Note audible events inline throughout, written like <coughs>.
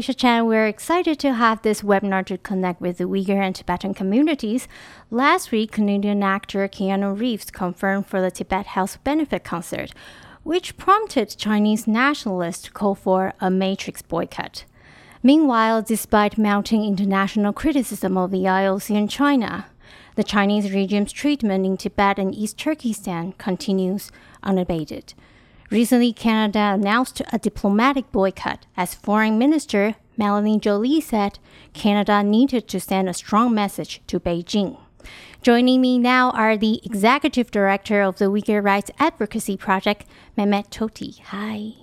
Chan. We're excited to have this webinar to connect with the Uyghur and Tibetan communities. Last week, Canadian actor Keanu Reeves confirmed for the Tibet Health Benefit Concert, which prompted Chinese nationalists to call for a Matrix boycott. Meanwhile, despite mounting international criticism of the IOC in China, the Chinese regime's treatment in Tibet and East Turkestan continues unabated. Recently, Canada announced a diplomatic boycott as Foreign Minister Melanie Joly said Canada needed to send a strong message to Beijing. Joining me now are the Executive Director of the Uyghur Rights Advocacy Project, Mehmet Tohti. Hi.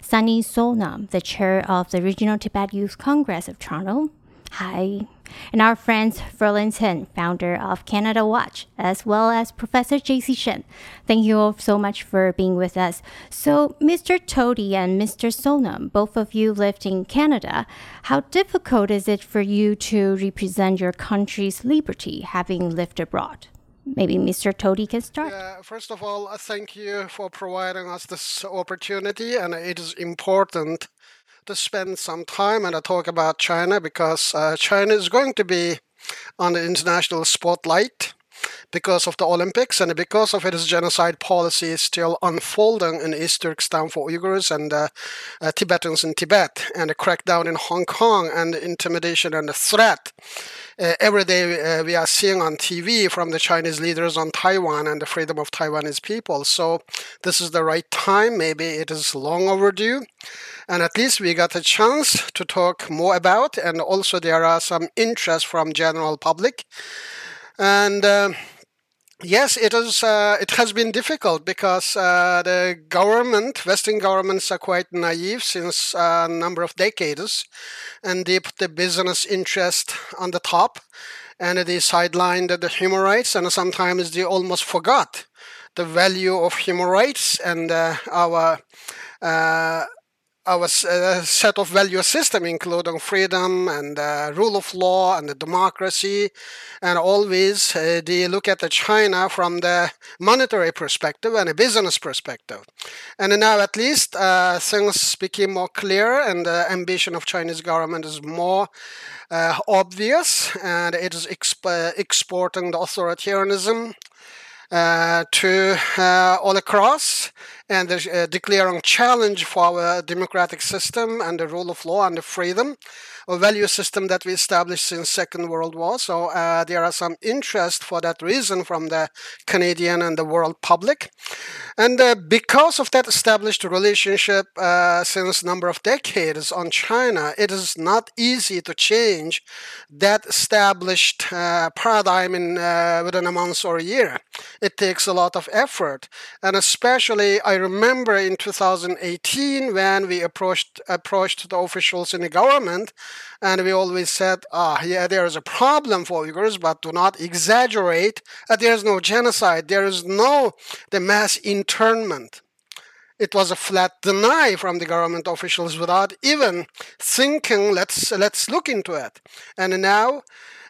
Sunny Sonam, the Chair of the Regional Tibet Youth Congress of Toronto. Hi. And our friends Ferlin Chen, founder of Canada Watch, as well as Professor J.C. Shen. Thank you all so much for being with us. So, Mr. Tohti and Mr. Sonam, both of you lived in Canada. How difficult is it for you to represent your country's liberty having lived abroad? Maybe Mr. Tohti can start. Yeah, first of all, thank you for providing us this opportunity, and it is important to spend some time and I talk about China because uh, China is going to be on the international spotlight because of the Olympics and because of its genocide policy is still unfolding in East Turkestan for Uyghurs and uh, uh, Tibetans in Tibet, and the crackdown in Hong Kong and the intimidation and the threat. Uh, every day uh, we are seeing on TV from the Chinese leaders on Taiwan and the freedom of Taiwanese people. So this is the right time. Maybe it is long overdue. And at least we got a chance to talk more about, and also there are some interest from general public. And uh, Yes, it is. Uh, it has been difficult because uh, the government, Western governments, are quite naive since a number of decades, and they put the business interest on the top, and they sidelined the human rights, and sometimes they almost forgot the value of human rights and uh, our uh, our uh, set of value system, including freedom and uh, rule of law and the democracy, and always uh, they look at the China from the monetary perspective and a business perspective. And now at least uh, things became more clear, and the ambition of Chinese government is more uh, obvious, and it is exp- exporting the authoritarianism uh, to uh, all across and uh, declaring challenge for our democratic system and the rule of law and the freedom a value system that we established since Second World War. So uh, there are some interest for that reason from the Canadian and the world public. And uh, because of that established relationship uh, since a number of decades on China, it is not easy to change that established uh, paradigm in uh, within a month or a year. It takes a lot of effort, and especially I remember in 2018 when we approached approached the officials in the government and we always said, ah, yeah, there is a problem for Uyghurs, but do not exaggerate. Uh, there is no genocide. There is no the mass internment. It was a flat deny from the government officials without even thinking, let's let's look into it. And now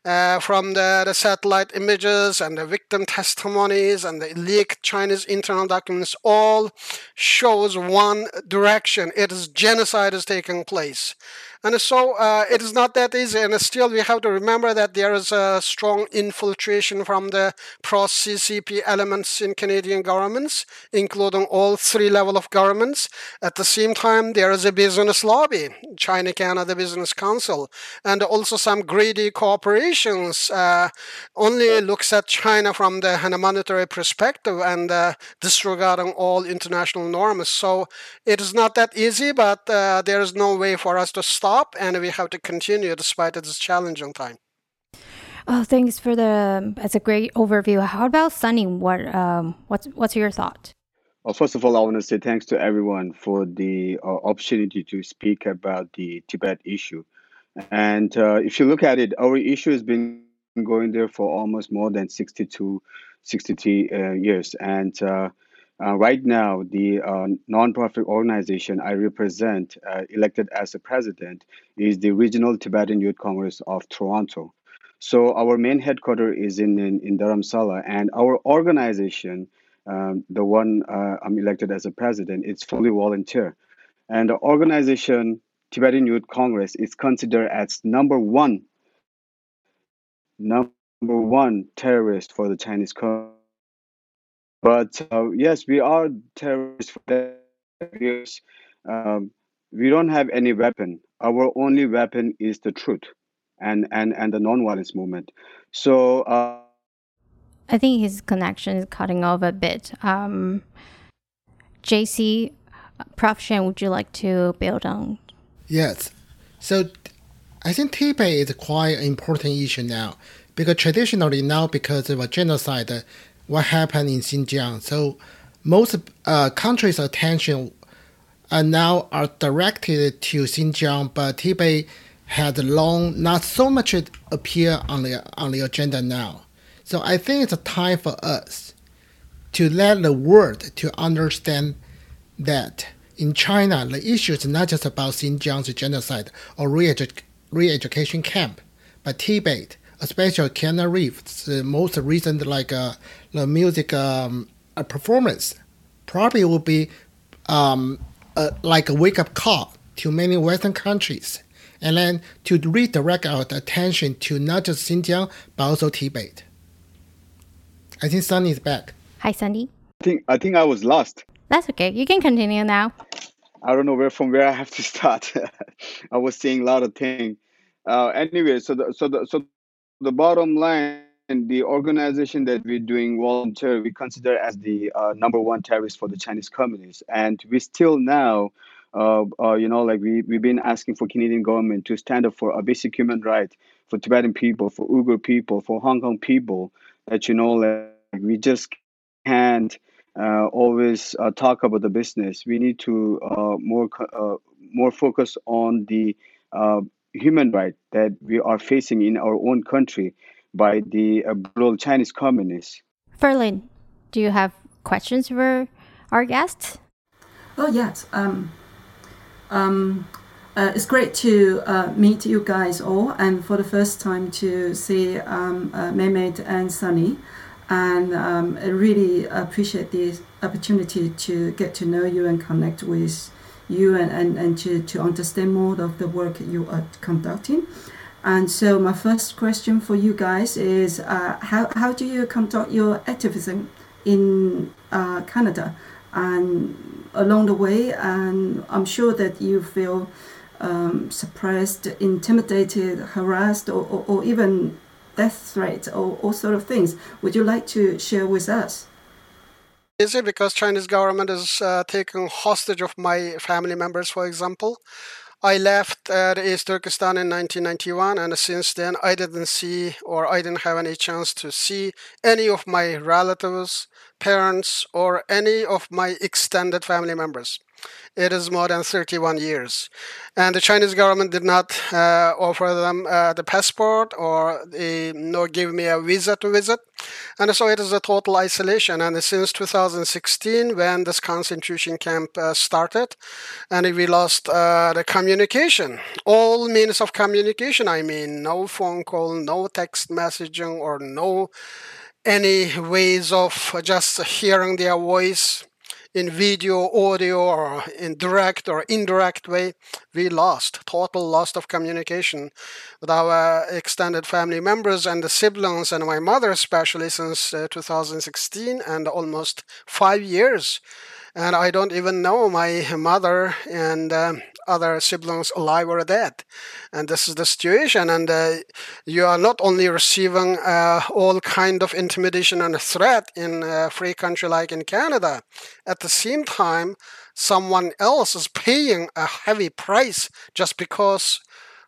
uh, from the, the satellite images and the victim testimonies and the leaked Chinese internal documents all shows one direction. It is genocide is taking place. And so uh, it is not that easy. And still, we have to remember that there is a strong infiltration from the pro-CCP elements in Canadian governments, including all three level of governments. At the same time, there is a business lobby, China-Canada Business Council, and also some greedy corporations uh, only looks at China from the monetary perspective and uh, disregarding all international norms. So it is not that easy, but uh, there is no way for us to stop stop and we have to continue despite this challenging time. Oh, thanks for the. That's a great overview. How about Sunny? What um, what's what's your thought? Well, first of all, I want to say thanks to everyone for the uh, opportunity to speak about the Tibet issue. And uh, if you look at it, our issue has been going there for almost more than 62, 63 uh, years. And uh, right now, the uh, nonprofit organization I represent, uh, elected as the president, is the Regional Tibetan Youth Congress of Toronto. So our main headquarters is in, in, in Dharamsala, and our organization, um, the one uh, I'm elected as a president, it's fully volunteer. And the organization Tibetan Youth Congress is considered as number one, number one terrorist for the Chinese. But uh, yes, we are terrorists for years. Um, we don't have any weapon. Our only weapon is the truth and, and, and the nonviolence movement. So uh, I think his connection is cutting off a bit. Um, JC, Prof. Shen, would you like to build on? Yes. So I think Tibet is quite an important issue now because traditionally now because of a genocide, uh, what happened in Xinjiang. So most uh, countries' attention are now are directed to Xinjiang, but Tibet had long not so much appear on the on the agenda now. So I think it's a time for us to let the world to understand that in China, the issue is not just about Xinjiang's genocide or re-education camp, but Tibet, especially Keanu Reeves, most recent like uh, the music um, a performance, probably will be um, like a wake-up call to many Western countries, and then to redirect our attention to not just Xinjiang but also Tibet. I think Sunny is back. Hi, Sunny. I think I think I was lost. That's okay. You can continue now. I don't know where from where I have to <laughs> start. I was saying a lot of things. Uh, anyway, so the, so the so the bottom line, the organization that we're doing volunteer, we consider as the uh, number one terrorist for the Chinese communists, and we still now. Uh, uh, you know, like we, we've been asking for Canadian government to stand up for a basic human right for Tibetan people, for Uyghur people, for Hong Kong people, that you know like we just can't uh, always uh, talk about the business. We need to uh, more more focus on the human right that we are facing in our own country by the uh, brutal Chinese communists. Ferlin, do you have questions for our guests? Oh yes. Um, um, uh, it's great to uh, meet you guys all, and for the first time to see um, uh, Mehmet and Sunny. And um, I really appreciate this opportunity to get to know you and connect with you and, and, and to, to understand more of the work you are conducting. And so, my first question for you guys is uh, how, how do you conduct your activism in uh, Canada? And along the way, and I'm sure that you feel um, suppressed, intimidated, harassed, or, or, or, even death threats, or all sort of things. Would you like to share with us? Is it because Chinese government is uh, taking hostage of my family members, for example? I left uh, East Turkestan in 1991, and since then I didn't see or I didn't have any chance to see any of my relatives, parents, or any of my extended family members. It is more than 31 years. And the Chinese government did not uh, offer them uh, the passport or the, nor give me a visa to visit. And so it is a total isolation. And since 2016, when this concentration camp uh, started, and we lost uh, the communication, all means of communication, I mean, no phone call, no text messaging, or no any ways of just hearing their voice in video, audio, or in direct or indirect way, we lost total loss of communication with our extended family members and the siblings and my mother, especially since uh, 2016 and almost five years. And I don't even know my mother and uh, other siblings alive or dead. And this is the situation. And uh, you are not only receiving uh, all kind of intimidation and threat in a free country like in Canada, at the same time, someone else is paying a heavy price just because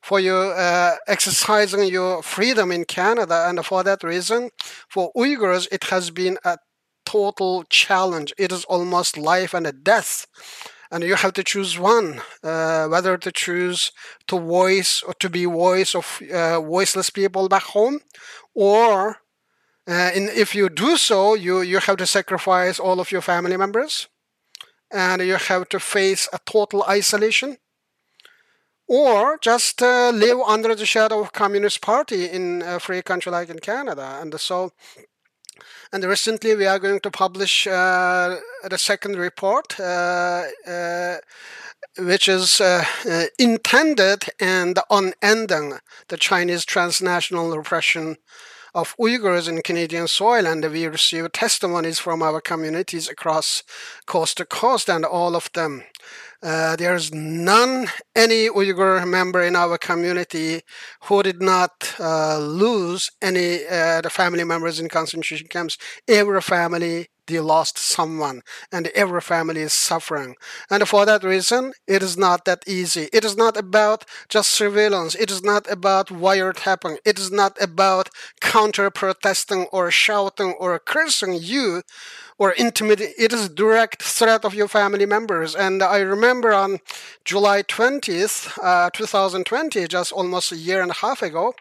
for you uh, exercising your freedom in Canada. And for that reason, for Uyghurs, it has been a total challenge. It is almost life and a death. And you have to choose one, uh, whether to choose to voice or to be voice of uh, voiceless people back home, or uh, in, if you do so, you, you have to sacrifice all of your family members, and you have to face a total isolation, or just uh, live under the shadow of Communist Party in a free country like in Canada. And so And recently, we are going to publish uh, the second report, uh, uh, which is uh, uh, intended and on ending the Chinese transnational repression of Uyghurs in Canadian soil, and we receive testimonies from our communities across coast to coast, and all of them uh, there's none, any Uyghur member in our community who did not uh, lose any uh, the family members in concentration camps. Every family they lost someone, and every family is suffering. And for that reason, it is not that easy. It is not about just surveillance. It is not about wiretapping. It is not about counter protesting or shouting or cursing you or intimidate. It is direct threat of your family members. And I remember on July 20th, uh, 2020, just almost a year and a half ago,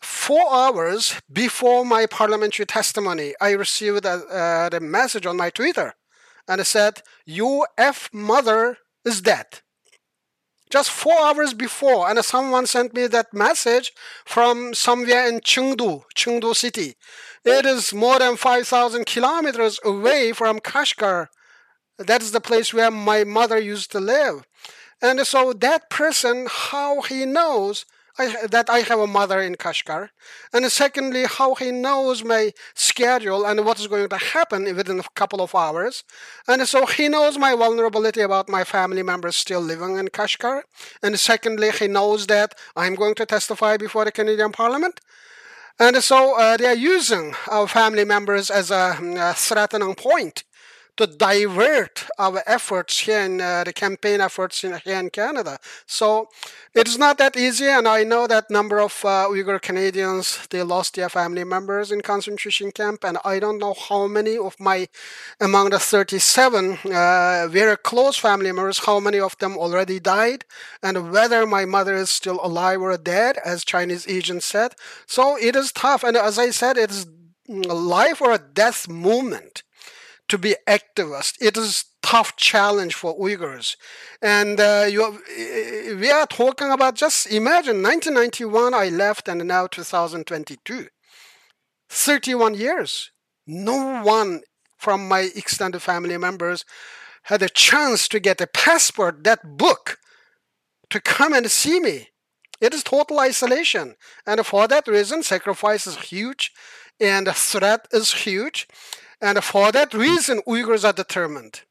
four hours before my parliamentary testimony, I received a, uh, the message on my Twitter, and it said, "Your F mother is dead." Just four hours before, and someone sent me that message from somewhere in Chengdu, Chengdu city. It is more than 5,000 kilometers away from Kashgar. That is the place where my mother used to live. And so that person, how he knows I, that I have a mother in Kashgar, and secondly, how he knows my schedule and what is going to happen within a couple of hours, and so he knows my vulnerability about my family members still living in Kashgar, and secondly, he knows that I'm going to testify before the Canadian Parliament, and so uh, they are using our family members as a, a threatening point to divert our efforts here in uh, the campaign efforts in, here in Canada. So it is not that easy, and I know that number of uh, Uyghur Canadians they lost their family members in concentration camp, and I don't know how many of my among the 37 uh, very close family members, how many of them already died, and whether my mother is still alive or dead, as Chinese agents said. So it is tough, and as I said, it is a life or a death movement to be activist. It is tough challenge for Uyghurs, and uh, you, we are talking about just imagine 1991 I left and now 2022, 31 years. No one from my extended family members had a chance to get a passport, that book, to come and see me. It is total isolation, and for that reason, sacrifice is huge, and threat is huge. And for that reason, Uyghurs are determined.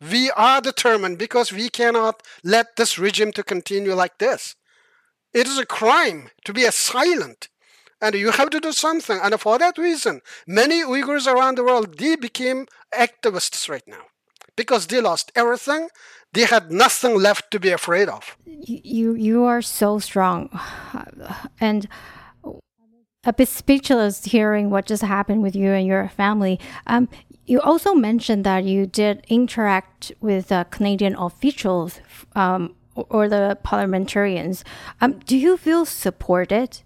We are determined because we cannot let this regime to continue like this. It is a crime to be a silent. And you have to do something. And for that reason, many Uyghurs around the world, they became activists right now. Because they lost everything. They had nothing left to be afraid of. You, you are so strong. <sighs> And a bit speechless hearing what just happened with you and your family. Um, you also mentioned that you did interact with uh, Canadian officials um, or the parliamentarians. Um, do you feel supported?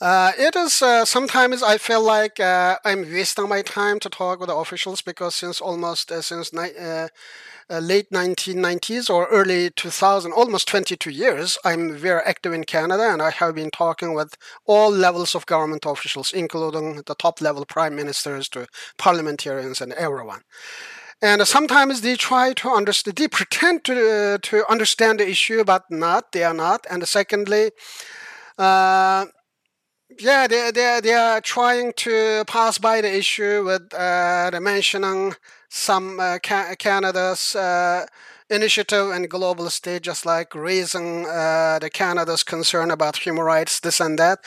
Uh, it is uh, sometimes I feel like uh, I'm wasting my time to talk with the officials because since almost uh, since ni- uh, late 1990s or early 2000, almost 22 years, I'm very active in Canada and I have been talking with all levels of government officials, including the top level prime ministers to parliamentarians and everyone. And sometimes they try to understand, they pretend to, uh, to understand the issue, but not, they are not. And secondly, uh, yeah, they, they, they are trying to pass by the issue with uh, mentioning some uh, ca- Canada's uh, initiative and global stage, just like raising uh, the Canada's concern about human rights, this and that.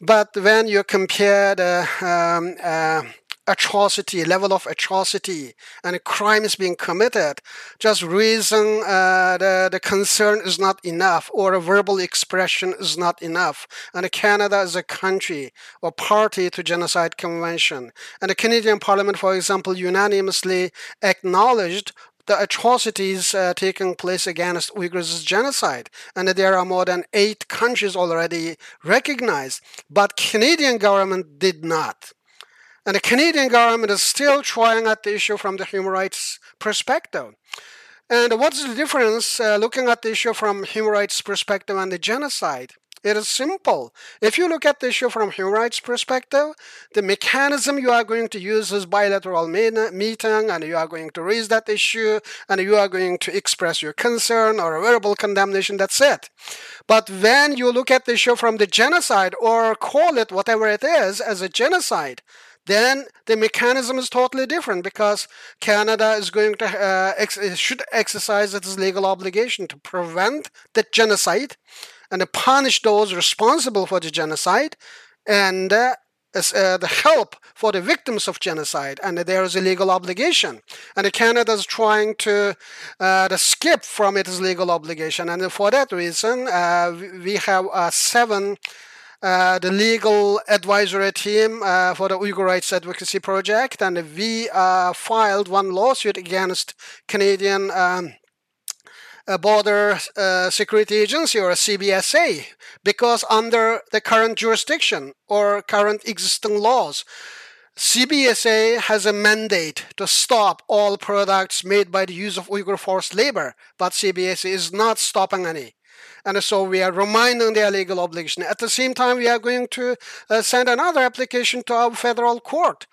But when you compare the um, uh, atrocity, level of atrocity, and a crime is being committed, just reason uh, the, the concern is not enough, or a verbal expression is not enough. And Canada is a country or party to Genocide Convention. And the Canadian Parliament, for example, unanimously acknowledged the atrocities uh, taking place against Uyghurs genocide, and there are more than eight countries already recognized, but Canadian government did not. And the Canadian government is still trying at the issue from the human rights perspective. And what's the difference uh, looking at the issue from human rights perspective and the genocide? It is simple. If you look at the issue from human rights perspective, the mechanism you are going to use is bilateral meeting and you are going to raise that issue and you are going to express your concern or a verbal condemnation. That's it. But when you look at the issue from the genocide or call it whatever it is as a genocide, then the mechanism is totally different because Canada is going to uh, ex- should exercise its legal obligation to prevent the genocide and to punish those responsible for the genocide and uh, uh, the help for the victims of genocide, and there is a legal obligation. And Canada is trying to, uh, to skip from its legal obligation, and for that reason, uh, we have uh, seven uh, the legal advisory team uh, for the Uyghur Rights Advocacy Project, and we uh, filed one lawsuit against Canadian um, Border uh, Security Agency or a CBSA because under the current jurisdiction or current existing laws, CBSA has a mandate to stop all products made by the use of Uyghur forced labor, but CBSA is not stopping any. And so we are reminding their legal obligation. At the same time, we are going to uh, send another application to our federal court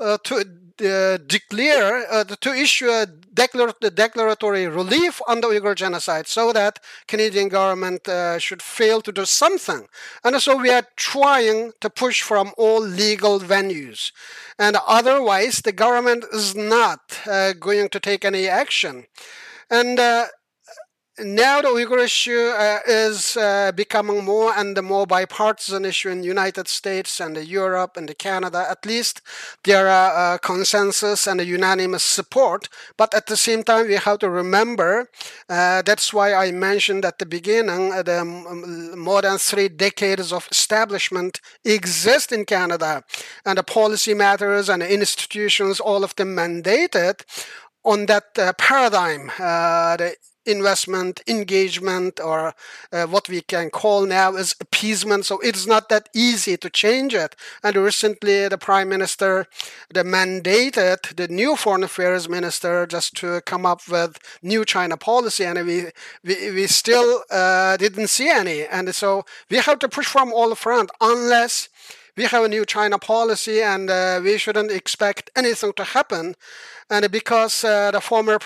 uh, to uh, declare uh, to issue a declar- declaratory relief on the Uyghur genocide so that Canadian government uh, should fail to do something. And so we are trying to push from all legal venues. And otherwise, the government is not uh, going to take any action. And uh, now the Uyghur issue uh, is uh, becoming more and more bipartisan issue in the United States and Europe and Canada. At least there are uh, consensus and unanimous support. But at the same time, we have to remember uh, that's why I mentioned at the beginning uh, the more than three decades of establishment exist in Canada, and the policy matters and institutions, all of them mandated on that uh, paradigm, uh, the investment, engagement, or uh, what we can call now as appeasement. So it's not that easy to change it. And recently, the prime minister the mandated the new foreign affairs minister just to come up with new China policy, and we we, we still uh, didn't see any. And so we have to push from all front unless we have a new China policy and uh, we shouldn't expect anything to happen. And because uh, the former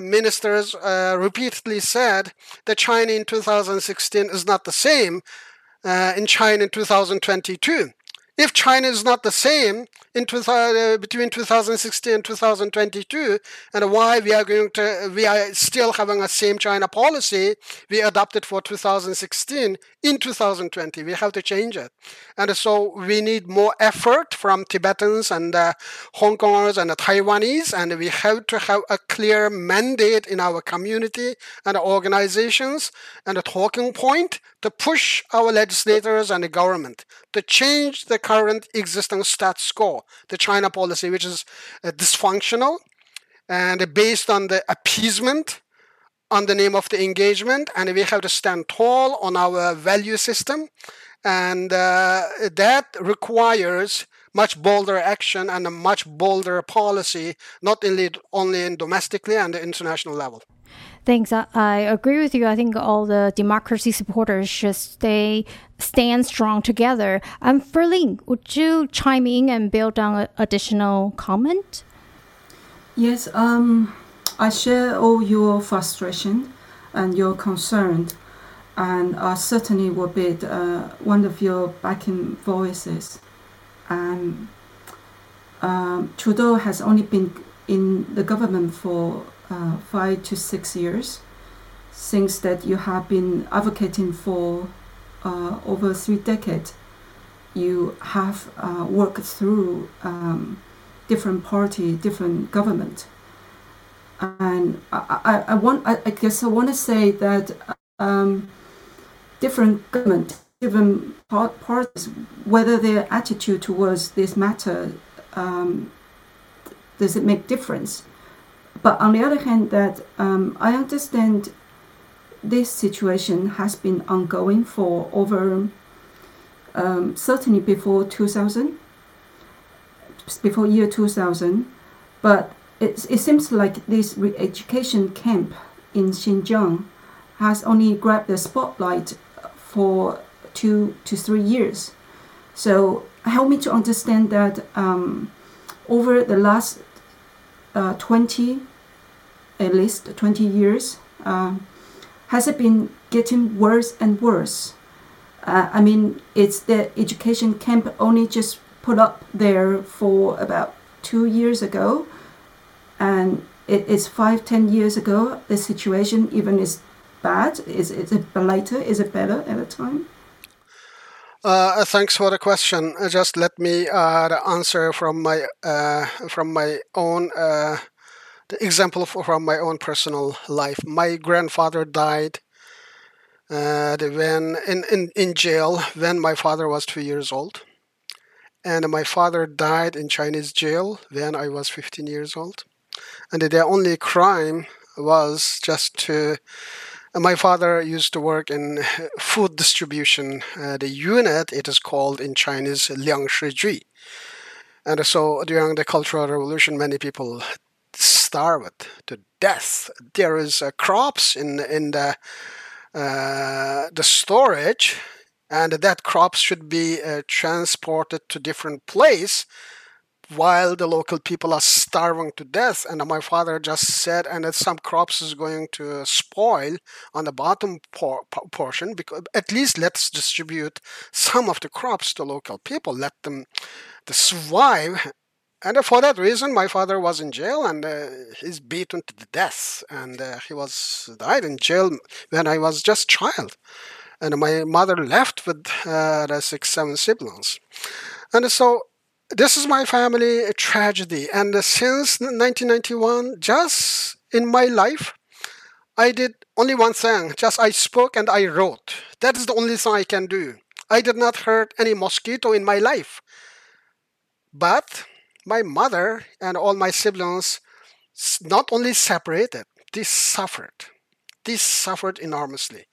ministers uh, repeatedly said that China in 2016 is not the same uh, in China in 2022. If China is not the same in uh, between 2016 and 2022, and why we are going to we are still having a same China policy we adopted for 2016 in 2020, we have to change it, and so we need more effort from Tibetans and uh, Hong Kongers and Taiwanese, and we have to have a clear mandate in our community and organizations and a talking point to push our legislators and the government to change the current existing status quo, the China policy, which is uh, dysfunctional and based on the appeasement on the name of the engagement. And we have to stand tall on our value system. And uh, that requires much bolder action and a much bolder policy, not only, only in domestically and the international level. Thanks. I, I agree with you. I think all the democracy supporters should stay stand strong together. Um, Ferlin, would you chime in and build on an additional comment? Yes. Um, I share all your frustration and your concern, and I certainly will be uh, one of your backing voices. And um, Trudeau has only been in the government for uh, five to six years, things that you have been advocating for uh, over three decades. You have uh, worked through um, different party, different government, and I, I, I want. I, I, guess I want to say that um, different government, different parties, whether their attitude towards this matter um, does it make difference but on the other hand, that um, I understand this situation has been ongoing for over um, certainly before 2000, before year 2000, but it, it seems like this re-education camp in Xinjiang has only grabbed the spotlight for two to three years. So help me to understand that um, over the last uh, 20, at least 20 years, uh, has it been getting worse and worse? Uh, I mean, it's the education camp only just put up there for about two years ago, and it is five, ten years ago. The situation even is bad. Is, is it later? Is it better at the time? Uh, thanks for the question. Uh, just let me uh, answer from my uh, from my own uh, the example from my own personal life. My grandfather died uh, when in, in in jail when my father was two years old, and my father died in Chinese jail when I was 15 years old, and their only crime was just to my father used to work in <laughs> food distribution. Uh, the unit, it is called in Chinese Liang Shi And so during the Cultural Revolution, many people starved to death. There is uh, crops in in the uh, the storage, and that crops should be uh, transported to different place while the local people are starving to death. And my father just said and that some crops is going to spoil on the bottom por- portion because at least let's distribute some of the crops to local people. Let them to survive. And for that reason my father was in jail and uh, he's beaten to death. And uh, he was died in jail when i was just child. And my mother left with uh, the six seven siblings. And so this is my family tragedy. And since 1991, just in my life, I did only one thing. Just I spoke and I wrote. That is the only thing I can do. I did not hurt any mosquito in my life. But my mother and all my siblings not only separated, they suffered. They suffered enormously.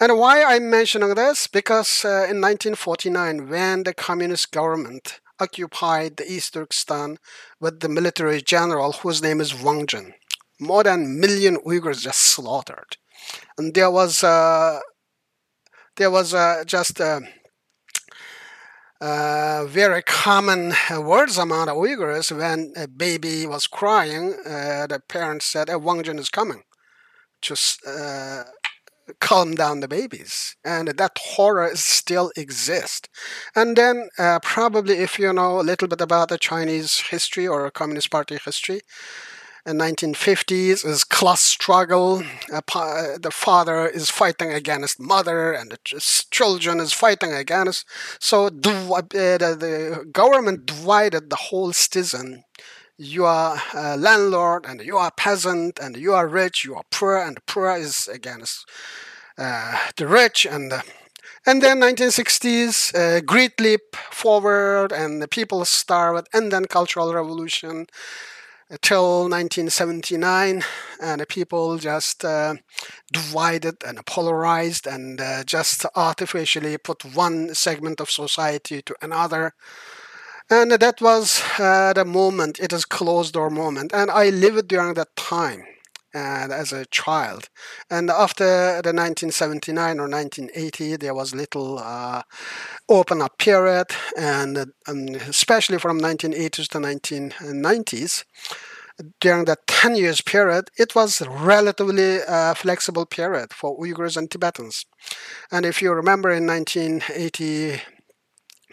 And why I'm mentioning this? Because uh, in 1949, when the communist government occupied the East Turkestan with the military general whose name is Wang Zhen. More than million Uyghurs just slaughtered. And there was uh, there was uh, just a, a, very common words among the Uyghurs when a baby was crying. Uh, the parents said, oh, Wang Zhen is coming. Just uh, calm down the babies and that horror still exists. And then uh, probably if you know a little bit about the chinese history or communist party history in 1950s is class struggle uh, the father is fighting against mother and the children is fighting against. So the, uh, the government divided the whole citizen you are a landlord and you are a peasant and you are rich, you are poor, and poor is against uh, the rich and uh, and then 1960s uh, great leap forward and the people starved and then cultural revolution till 1979 and the people just uh, divided and polarized and uh, just artificially put one segment of society to another and that was uh, the moment, it is closed door moment. And I lived during that time as a child. And after the 1979 or 1980, there was little uh, open up period, and um, especially from 1980s to 1990s. During that 10 years period, it was relatively uh, flexible period for Uyghurs and Tibetans. And if you remember in 1980,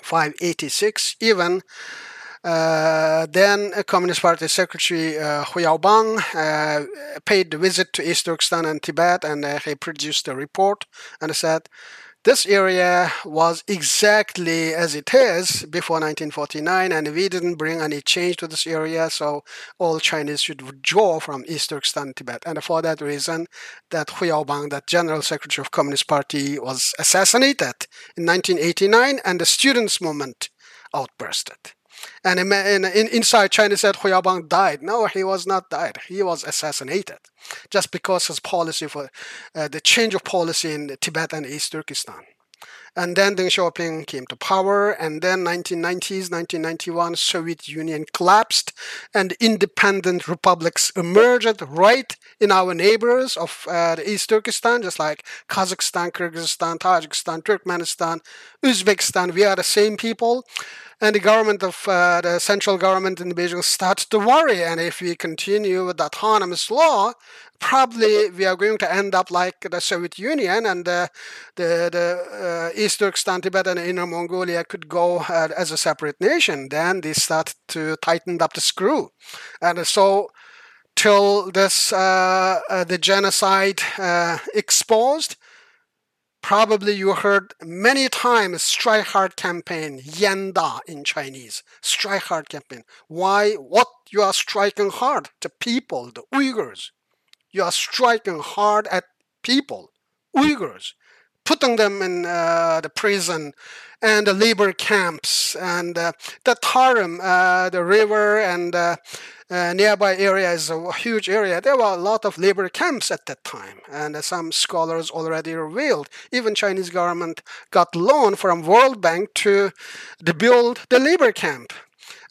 586 even. Uh, then Communist Party Secretary uh, Hu Yaobang uh, paid a visit to East Turkestan and Tibet and uh, he produced a report and said this area was exactly as it is before 1949 and we didn't bring any change to this area so all Chinese should withdraw from East Turkestan Tibet. And for that reason that Hu Yaobang that general secretary of Communist Party was assassinated in 1989 and the students movement outbursted and in, inside China said Hu Yaobang died. No, he was not died. He was assassinated just because his policy for uh, the change of policy in Tibet and East Turkestan. And then Deng Xiaoping came to power, and then 1990s, 1991, Soviet Union collapsed, and independent republics emerged right in our neighbors of uh, East Turkestan, just like Kazakhstan, Kyrgyzstan, Tajikistan, Turkmenistan, Uzbekistan. We are the same people and the government of uh, the central government in Beijing starts to worry. And if we continue with the autonomous law, probably we are going to end up like the Soviet Union and uh, the the uh, East Turkestan, Tibet, and Inner Mongolia could go uh, as a separate nation. Then they start to tighten up the screw, and so till this uh, uh, the genocide exposed Probably you heard many times strike hard campaign, Yanda in Chinese. Strike hard campaign. Why? What you are striking hard? The people, the Uyghurs. You are striking hard at people, Uyghurs, putting them in uh, the prison and the labor camps and uh, the Tarim, uh, the river and uh, uh, nearby area is a huge area. There were a lot of labor camps at that time, and some scholars already revealed even Chinese government got loan from World Bank to, to build the labor camp.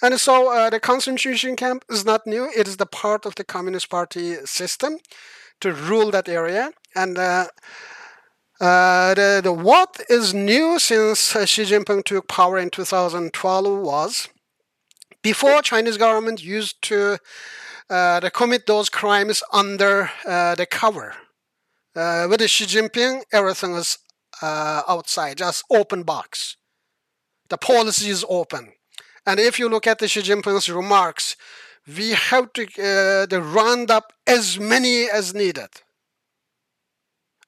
And so uh, the concentration camp is not new. It is the part of the Communist Party system to rule that area. And uh, uh, the, the what is new since uh, Xi Jinping took power in 2012 was before Chinese government used to uh, commit those crimes under uh, the cover. Uh, with Xi Jinping, everything is uh, outside, just open box. The policy is open. And if you look at the Xi Jinping's remarks, we have to, uh, to round up as many as needed.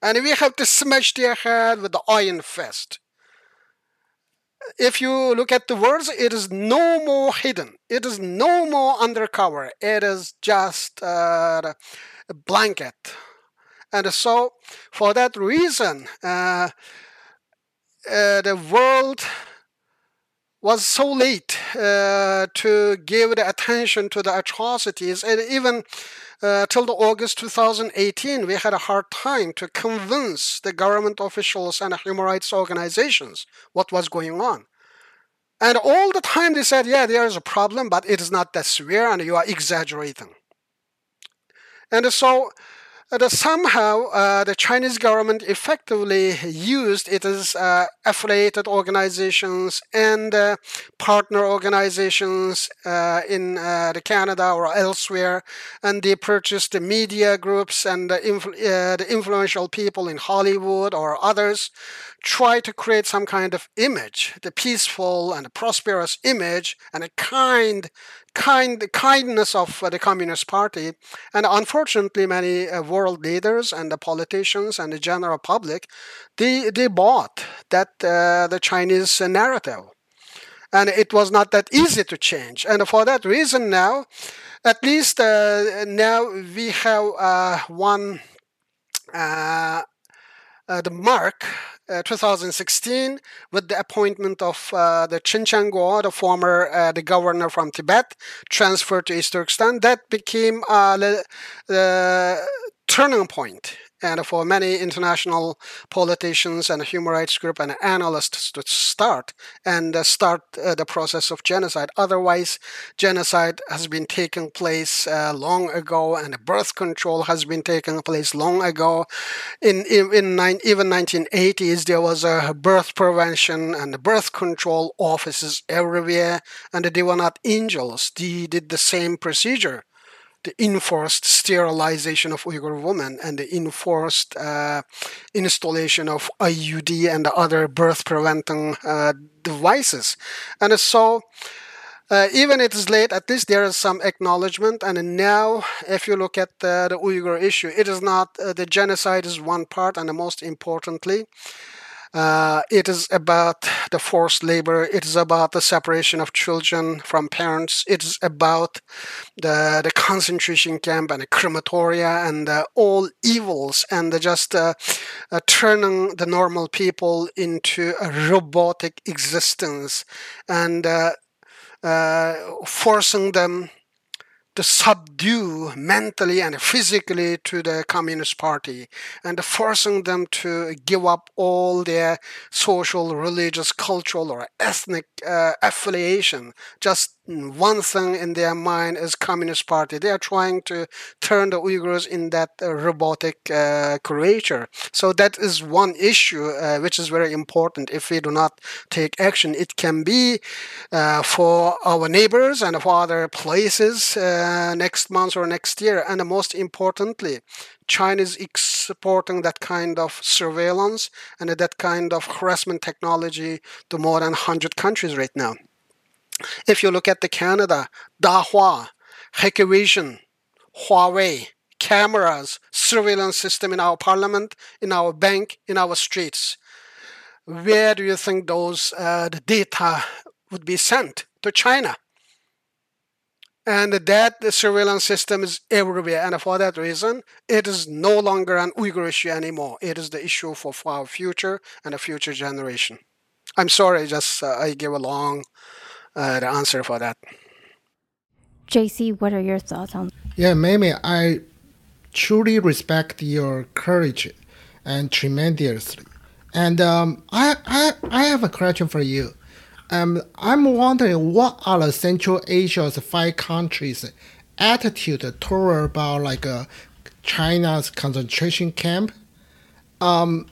And we have to smash their head with the iron fist if you look at the words, it is no more hidden. It is no more undercover. It is just uh, a blanket. And so, for that reason, uh, uh, the world was so late uh, to give the attention to the atrocities, and even uh, till the August 2018, we had a hard time to convince the government officials and human rights organizations what was going on. And all the time they said, yeah, there is a problem, but it is not that severe, and you are exaggerating. And so that somehow uh, the Chinese government effectively used its uh, affiliated organizations and uh, partner organizations uh, in uh, the Canada or elsewhere, and they purchased the media groups and the, influ- uh, the influential people in Hollywood or others, try to create some kind of image, the peaceful and prosperous image, and a kind kind kindness of uh, the Communist Party, and unfortunately, many uh, world leaders and the politicians and the general public, they they bought that uh, the Chinese narrative, and it was not that easy to change. And for that reason, now, at least uh, now we have uh, one. Uh, the mark uh, 2016 with the appointment of uh, the Chen Quanguo, the former uh, the governor from Tibet, transferred to East Turkestan. That became uh, the turning point and for many international politicians and human rights group and analysts to start and uh, start uh, the process of genocide. Otherwise, genocide has been taking place uh, long ago, and birth control has been taking place long ago. In in, in nine, even 1980s, there was a birth prevention and birth control offices everywhere, and they were not angels. They did the same procedure the enforced sterilization of Uyghur women and the enforced uh, installation of IUD and other birth preventing uh, devices. And so, uh, even it is late, at least there is some acknowledgement. And now, if you look at the Uyghur issue, it is not uh, the genocide is one part, and most importantly, uh, it is about the forced labor. It is about the separation of children from parents. It is about the, the concentration camp and the crematoria and uh, all evils and just uh, uh, turning the normal people into a robotic existence and uh, uh, forcing them to subdue mentally and physically to the Communist Party and forcing them to give up all their social, religious, cultural, or ethnic uh, affiliation. Just one thing in their mind is Communist Party. They are trying to turn the Uyghurs in that uh, robotic uh, creature. So that is one issue uh, which is very important. If we do not take action, it can be uh, for our neighbors and for other places uh, next month or next year. And most importantly, China is exporting that kind of surveillance and that kind of harassment technology to more than 100 countries right now. If you look at the Canada, Dahua, Hikvision, Huawei, cameras, surveillance system in our parliament, in our bank, in our streets. Where do you think those uh, the data would be sent to China? And that the surveillance system is everywhere. And for that reason, it is no longer an Uyghur issue anymore. It is the issue for, for our future and a future generation. I'm sorry, just uh, I give a long uh, the answer for that. JC, what are your thoughts on? Yeah, Mimi, I truly respect your courage and tremendously. And um, I, I, I have a question for you. Um, I'm wondering what are the Central Asia's five countries' attitude toward about like uh, China's concentration camp? Um,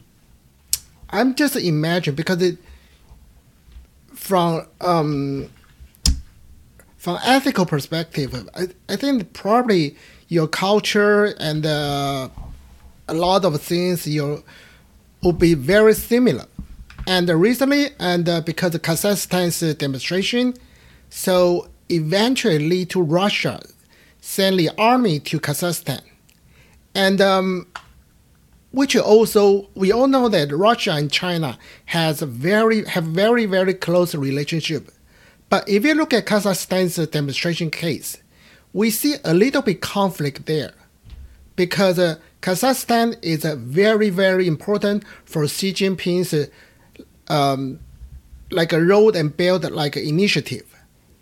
I'm just imagining because it, from um, from ethical perspective, I, I think probably your culture and uh, a lot of things you will be very similar. And recently, and uh, because of Kazakhstan's demonstration, so eventually lead to Russia send the army to Kazakhstan, and um, which also we all know that Russia and China has a very have very very close relationship. But if you look at Kazakhstan's demonstration case, we see a little bit conflict there, because uh, Kazakhstan is uh, very very important for Xi Jinping's uh, um, like a road and build like initiative.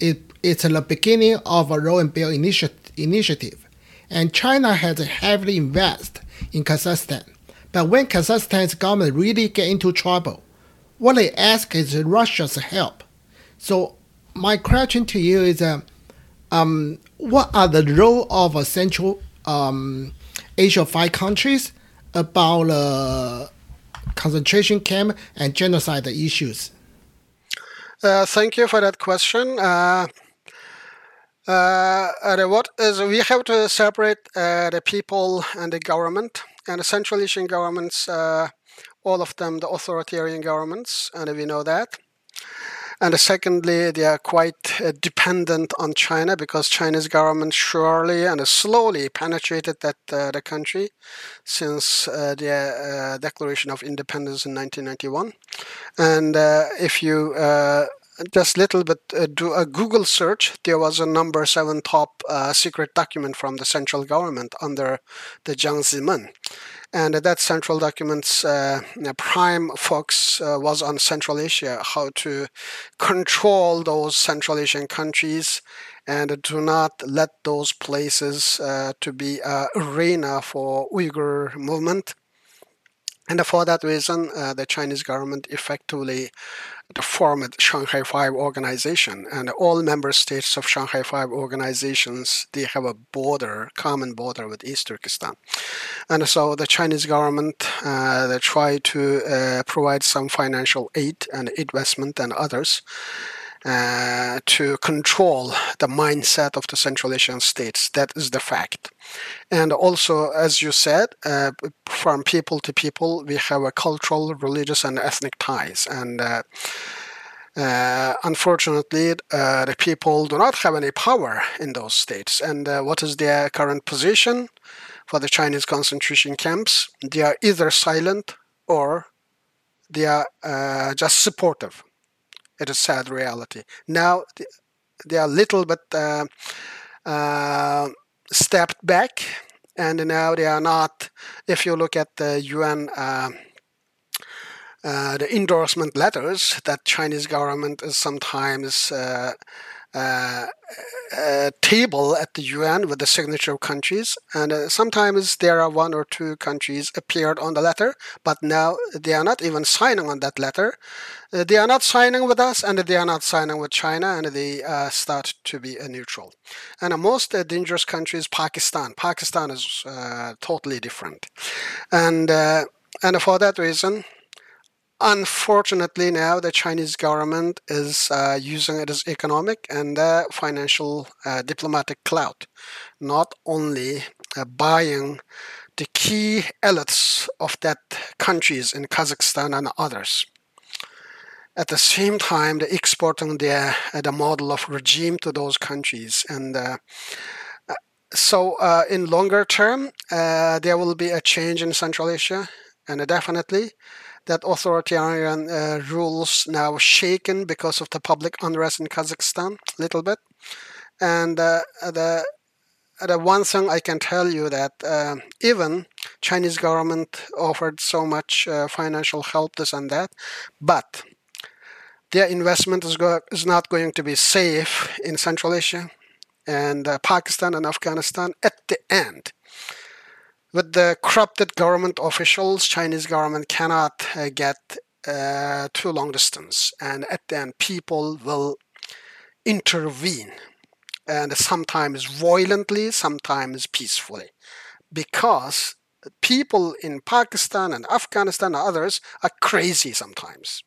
It it's the beginning of a road and build initi- initiative, and China has heavily invested in Kazakhstan. But when Kazakhstan's government really get into trouble, what they ask is Russia's help. So my question to you is, uh, um, what are the role of a Central um, Asia five countries about uh, concentration camp and genocide issues? Uh, thank you for that question. Uh, uh, what is we have to separate uh, the people and the government and the Central Asian governments. Uh, all of them, the authoritarian governments, and we know that. And secondly, they are quite uh, dependent on China because Chinese government surely and slowly penetrated that uh, the country since uh, the uh, declaration of independence in 1991. And uh, if you uh, just little bit uh, do a Google search, there was a number seven top uh, secret document from the central government under the Jiang Zemin and that central document's uh, prime focus uh, was on Central Asia, how to control those Central Asian countries and do not let those places uh, to be arena for Uyghur movement. And for that reason, uh, the Chinese government effectively formed Shanghai Five organization, and all member states of Shanghai Five organizations they have a border, common border with East Turkestan, and so the Chinese government uh, they try to uh, provide some financial aid and investment and others. Uh, to control the mindset of the Central Asian states. That is the fact. And also, as you said, uh, from people to people, we have a cultural, religious, and ethnic ties. And uh, uh, unfortunately, uh, the people do not have any power in those states. And what is their current position for the Chinese concentration camps? They are either silent or they are uh, just supportive. It is sad reality. Now they are little bit stepped back and now they are not if you look at the UN uh, uh, the endorsement letters that Chinese government is sometimes uh, uh, uh, table at the UN with the signature of countries, and uh, sometimes there are one or two countries appeared on the letter, but now they are not even signing on that letter. Uh, they are not signing with us, and they are not signing with China, and they uh, start to be neutral. And the most dangerous country is Pakistan. Pakistan is totally different, and and for that reason, Unfortunately, now the Chinese government is uh, using it as economic and uh, financial uh, diplomatic clout, not only uh, buying the key elites of that countries in Kazakhstan and others. At the same time, they're exporting the, uh, the model of regime to those countries. And uh, so, in longer term, there will be a change in Central Asia, and definitely that authoritarian uh, rules now shaken because of the public unrest in Kazakhstan a little bit. And uh, the the one thing I can tell you that uh, even Chinese government offered so much uh, financial help, this and that, but their investment is, go- is not going to be safe in Central Asia and uh, Pakistan and Afghanistan at the end with the corrupted government officials, Chinese government cannot uh, get uh, too long distance, and at the end, people will intervene, and sometimes violently, sometimes peacefully, because people in Pakistan and Afghanistan and others are crazy sometimes.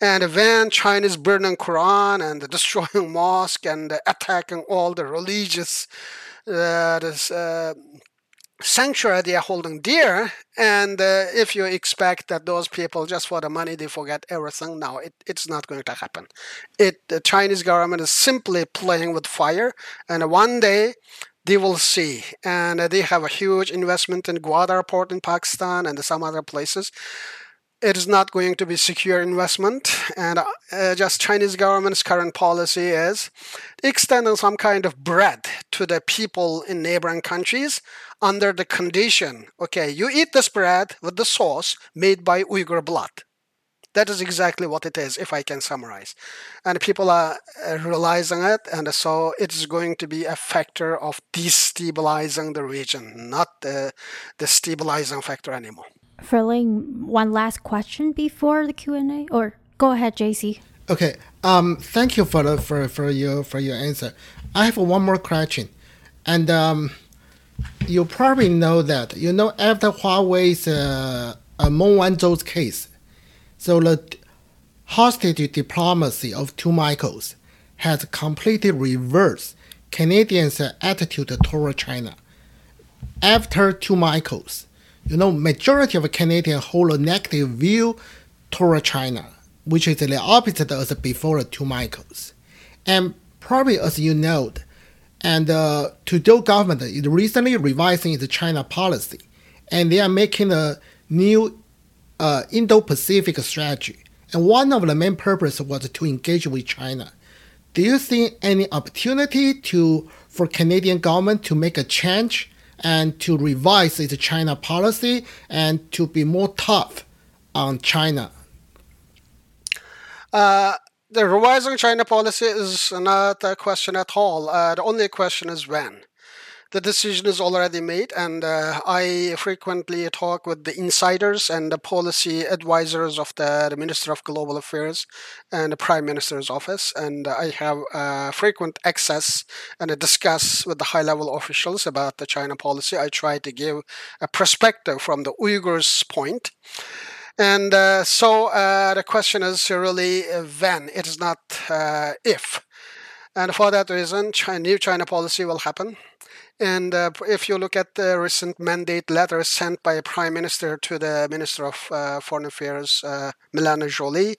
And when China is burning Quran and <laughs> destroying mosque and attacking all the religious uh, this, uh, sanctuary they are holding dear and uh, if you expect that those people just for the money they forget everything now it, it's not going to happen. It the chinese government is simply playing with fire and one day they will see. And they have a huge investment in gwadar port in pakistan and some other places. It is not going to be secure investment and uh, just chinese government's current policy is extending some kind of bread to the people in neighboring countries under the condition okay you eat this bread with the sauce made by uyghur blood. That is exactly what it is if i can summarize. And people are uh, realizing it and so it is going to be a factor of destabilizing the region not the, the stabilizing factor anymore. Ferling, one last question before the Q&A or go ahead JC okay um thank you for the, for for your for your answer. I have one more question and um you probably know that you know after Huawei's uh, uh, Meng Wanzhou's case so the hostage diplomacy of two Michaels has completely reversed Canadians' attitude toward China. After two Michaels, you know, majority of Canadians hold a negative view toward China, which is the opposite as before the two Michaels. And probably as you know, and uh, Trudeau government is recently revising its China policy, and they are making a new uh, Indo-Pacific strategy. And one of the main purposes was to engage with China. Do you see any opportunity to for Canadian government to make a change and to revise its China policy and to be more tough on China? Uh, the revising China policy is not a question at all. Uh, the only question is when. The decision is already made, and uh, I frequently talk with the insiders and the policy advisors of the, the Minister of Global Affairs and the Prime Minister's office, and I have uh, frequent access and discuss with the high-level officials about the China policy. I try to give a perspective from the Uyghurs' point. And uh, so uh, the question is really when, it is not uh, if. And for that reason, China, new China policy will happen. And uh, if you look at the recent mandate letter sent by a prime minister to the Minister of uh, Foreign Affairs, uh, Mélanie Joly,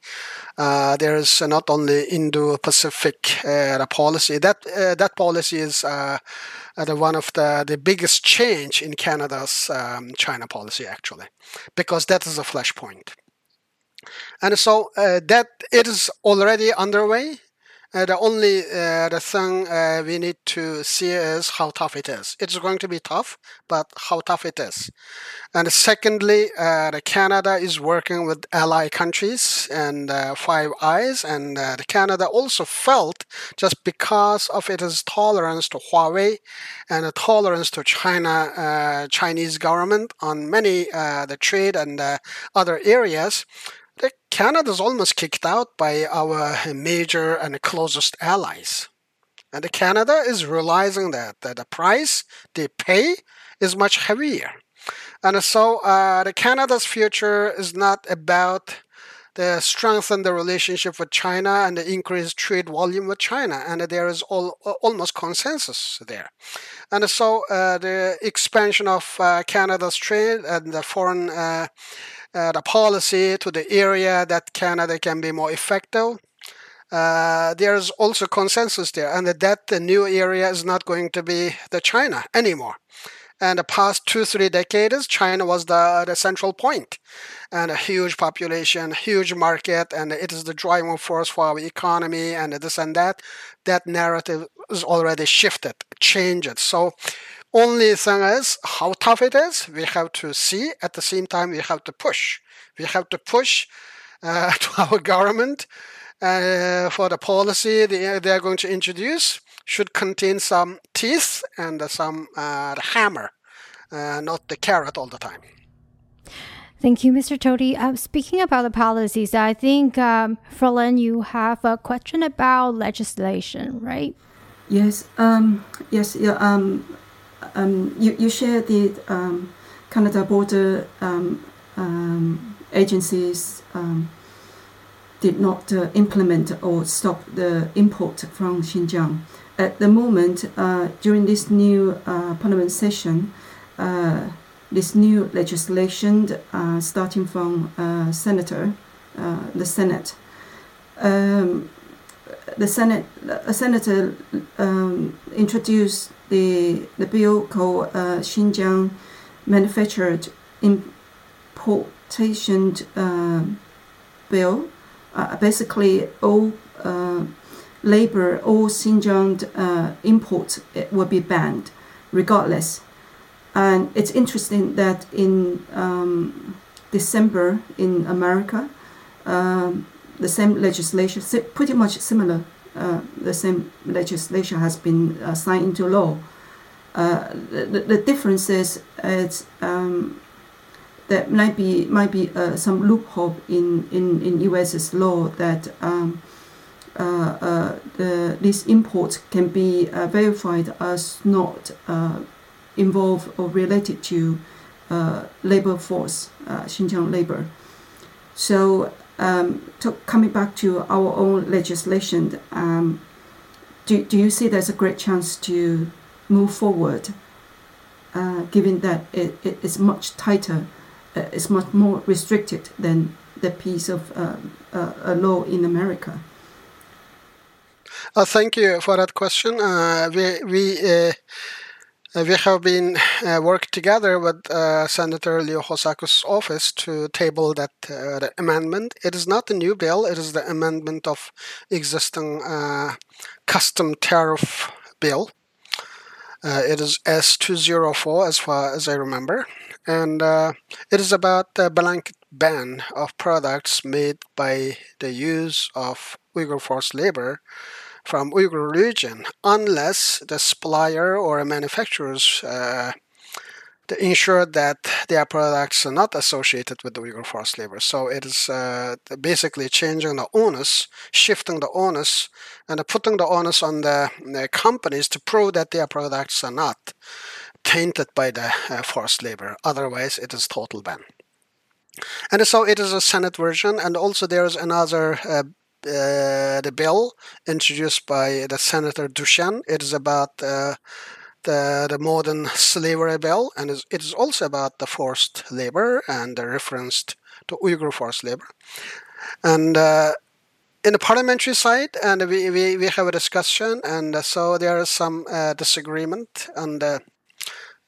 uh, there is not only Indo-Pacific uh, policy. That uh, that policy is the one of the, the biggest change in Canada's um, China policy, actually, because that is a flashpoint. And so that it is already underway Uh, the only uh, the thing uh, we need to see is how tough it is. It's going to be tough, but how tough it is. And secondly, uh, the Canada is working with ally countries and uh, Five Eyes, and uh, the Canada also felt just because of its tolerance to Huawei and a tolerance to China, Chinese government on many the trade and other areas the Canada is almost kicked out by our major and closest allies. And Canada is realizing that, that the price they pay is much heavier. And so uh, the Canada's future is not about the strengthen the relationship with China and the increased trade volume with China, and there is all, almost consensus there. And so uh, the expansion of uh, Canada's trade and the foreign uh, the policy to the area that Canada can be more effective. Uh, there's also consensus there, and that the new area is not going to be the China anymore. And the past two, three decades, China was the, the central point, and a huge population, huge market, and it is the driving force for our economy and this and that. That narrative is already shifted, changed. So only thing is how tough it is. We have to see. At the same time, we have to push. We have to push uh, <laughs> to our government uh, for the policy they, they are going to introduce should contain some teeth and some uh, hammer, uh, not the carrot all the time. Thank you, Mr. Tohti. Uh, speaking about the policies, I think, um, Ferlin, you have a question about legislation, right? Yes. Um, yes. Yeah. Um, um, you, you share the um, Canada border um, um agencies um, did not uh, implement or stop the import from Xinjiang. At the moment, uh, during this new uh, parliament session, uh, this new legislation uh, starting from uh, senator, the Senate, the Senate, a senator um, introduced the, the bill called uh, Xinjiang Manufactured Importation uh, Bill. Uh, basically, all uh, labor, all Xinjiang uh, imports will be banned, regardless. And it's interesting that in um, December in America, um, the same legislation, pretty much similar the same legislation has been uh, signed into law. Uh, the, the difference is it's, um, there might be might be uh, some loophole in, in, in US's law that um, uh, uh, the these imports can be verified as not involved or related to labor force, Xinjiang labor. So um, to, coming back to our own legislation, um, do, do you see there's a great chance to move forward, uh, given that it, it is much tighter, uh, it's much more restricted than the piece of uh, uh law in America? Uh, thank you for that question. Uh, we we uh, we have been uh, worked together with uh, Senator Leo Housakos' office to table that uh, amendment. It is not a new bill; it is the amendment of existing uh, custom tariff bill. Uh, it is S204 as far as I remember, and it is about the blanket ban of products made by the use of Uyghur forced labor from Uyghur region unless the supplier or manufacturers uh, ensure that their products are not associated with the Uyghur forced labor. So it is uh, basically changing the onus, shifting the onus, and putting the onus on the, the, companies to prove that their products are not tainted by the uh, forced labor. Otherwise, it is total ban. And so it is a Senate version, and also there is another uh, uh, the bill introduced by the Senator Dechêne. It is about uh, the, the modern slavery bill, and it is also about the forced labor and the reference to Uyghur forced labor. And uh, in the parliamentary side, and we, we, we have a discussion, and so there is some uh, disagreement on the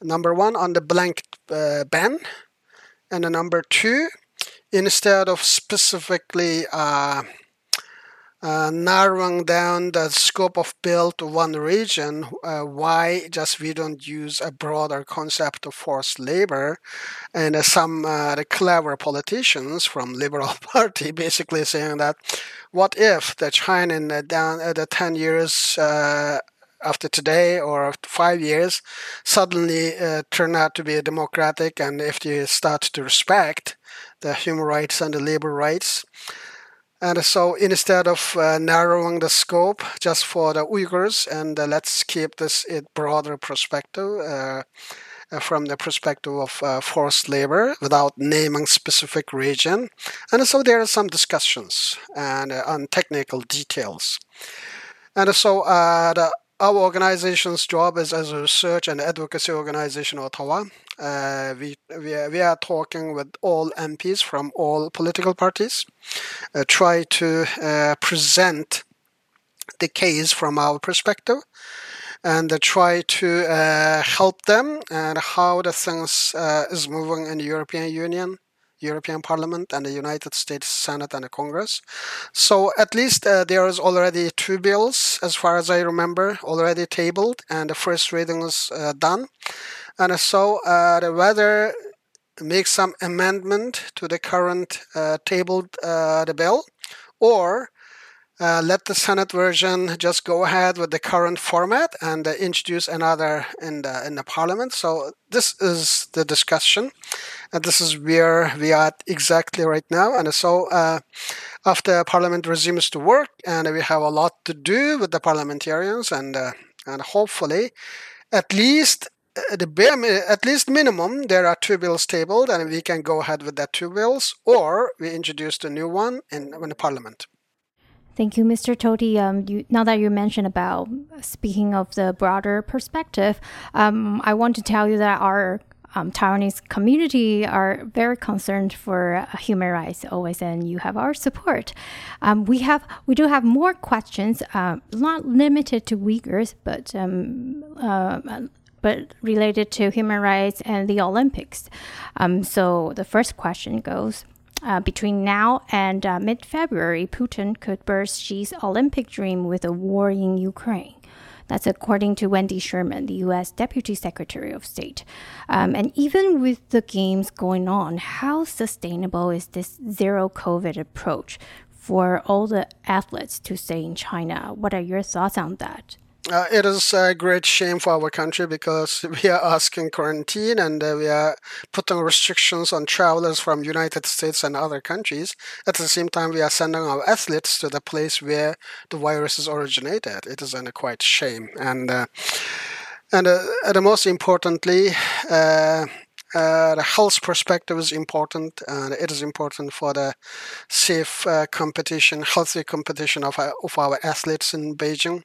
number one on the blank uh, ban, and the number two, instead of specifically uh, uh, narrowing down the scope of bill to one region, uh, why just we don't use a broader concept of forced labor, and uh, some uh, the clever politicians from Liberal <laughs> Party basically saying that, what if the China in the down uh, the ten years uh, after today or five years suddenly turn out to be democratic, and if they start to respect the human rights and the labor rights and so instead of uh, narrowing the scope just for the Uyghurs, and uh, let's keep this in broader perspective uh, uh from the perspective of uh, forced labor without naming specific region. And so there are some discussions and uh, on technical details. And so the our organization's job is as a research and advocacy organization, Ottawa. Uh, we, we, are, we are talking with all MPs from all political parties, uh, try to uh, present the case from our perspective and try to uh, help them and how the things uh, is moving in the European Union European Parliament and the United States Senate and the Congress. So at least uh, there is already two bills, as far as I remember, already tabled, and the first reading is uh, done. And so uh, whether make some amendment to the current uh, tabled uh, the bill, or uh, let the Senate version just go ahead with the current format and uh, introduce another in the in the Parliament. So this is the discussion, and this is where we are exactly right now. And so uh, after Parliament resumes to work, and we have a lot to do with the parliamentarians, and and hopefully, at least the bare, at least minimum, there are two bills tabled, and we can go ahead with that two bills, or we introduce a new one in, in the Parliament. Thank you, Mr. Tohti. Um, you, now that you mentioned about speaking of the broader perspective, um, I want to tell you that our um, Taiwanese community are very concerned for uh, human rights always, and you have our support. Um, we have we do have more questions, uh, not limited to Uyghurs, but um, uh, but related to human rights and the Olympics. Um, so the first question goes. Uh, between now and uh, mid February, Putin could burst Xi's Olympic dream with a war in Ukraine. That's according to Wendy Sherman, the U.S. Deputy Secretary of State. Um, and even with the games going on, how sustainable is this zero COVID approach for all the athletes to stay in China? What are your thoughts on that? Uh, it is a great shame for our country because <laughs> we are asking quarantine and uh, we are putting restrictions on travelers from United States and other countries. At the same time, we are sending our athletes to the place where the virus is originated. It is a quite shame. And uh, and uh, the most importantly, uh, uh, the health perspective is important, and it is important for the safe uh, competition, healthy competition of our, of our athletes in Beijing.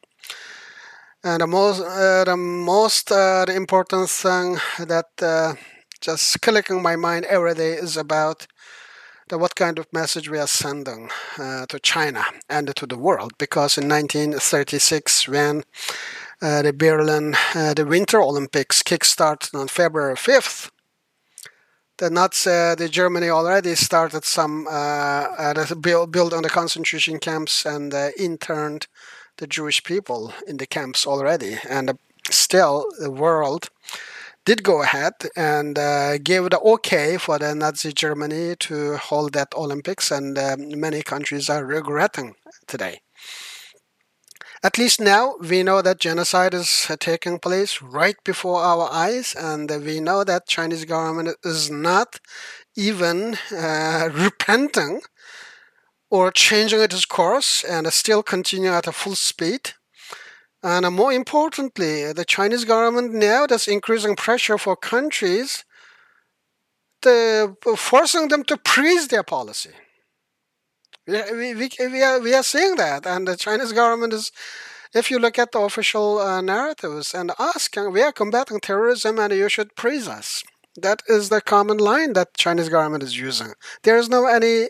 And the most, uh, the most uh, the important thing that uh, just clicking my mind every day is about the, what kind of message we are sending uh, to China and to the world. Because in 1936, when uh, the Berlin, uh, the Winter Olympics kickstarted on February 5th, the Nazi, the Germany already started some build, build on the concentration camps and interned the Jewish people in the camps already, and still the world did go ahead and uh, gave the okay for the Nazi Germany to hold that Olympics, and uh, many countries are regretting today. At least now we know that genocide is uh, taking place right before our eyes, and we know that Chinese government is not even uh, <laughs> repenting or changing its course and still continue at a full speed. And more importantly, the Chinese government now is increasing pressure for countries, to, forcing them to freeze their policy. We, we, we, are, we are seeing that, and the Chinese government is, if you look at the official uh, narratives and asking, we are combating terrorism and you should praise us. That is the common line that Chinese government is using. There is no any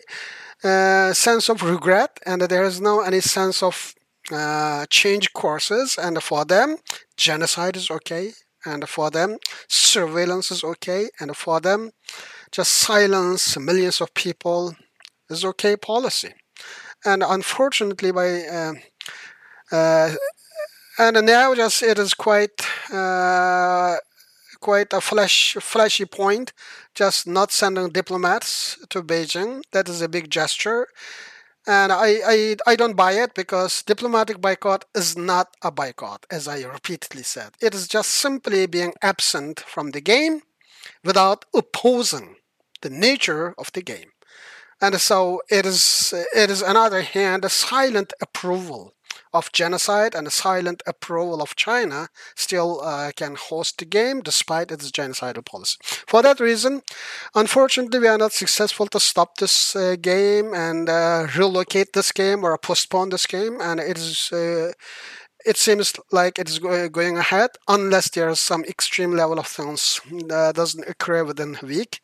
uh, sense of regret and there is no any sense of uh, change courses and for them genocide is okay and for them surveillance is okay and for them just silence millions of people is okay policy. And unfortunately, by uh, uh, and now just it is quite uh, quite a flash flashy point. Just not sending diplomats to Beijing. That is a big gesture, and I, I I don't buy it because diplomatic boycott is not a boycott, as I repeatedly said. It is just simply being absent from the game without opposing the nature of the game. And so it is, it is on the other hand, a silent approval of genocide and a silent approval of China still uh, can host the game despite its genocidal policy. For that reason, unfortunately, we are not successful to stop this uh, game and uh, relocate this game or postpone this game, and it is. Uh, it seems like it is going ahead unless there is some extreme level of things that doesn't occur within a week.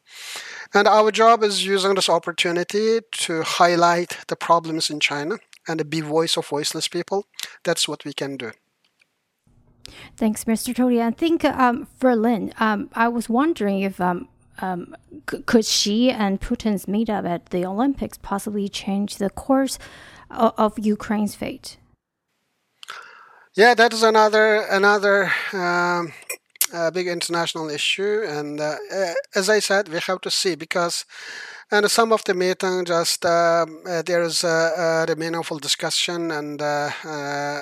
And our job is using this opportunity to highlight the problems in China and be voice of voiceless people. That's what we can do. Thanks, Mr. Tohti. I think um, for Lynn, um, I was wondering if um, um, could Xi and Putin's meetup at the Olympics possibly change the course of, of Ukraine's fate? Yeah, that is another another um, a big international issue, and uh, uh, as I said, we have to see because. And some of the meeting just um, uh, there is a, meaningful discussion and uh, uh,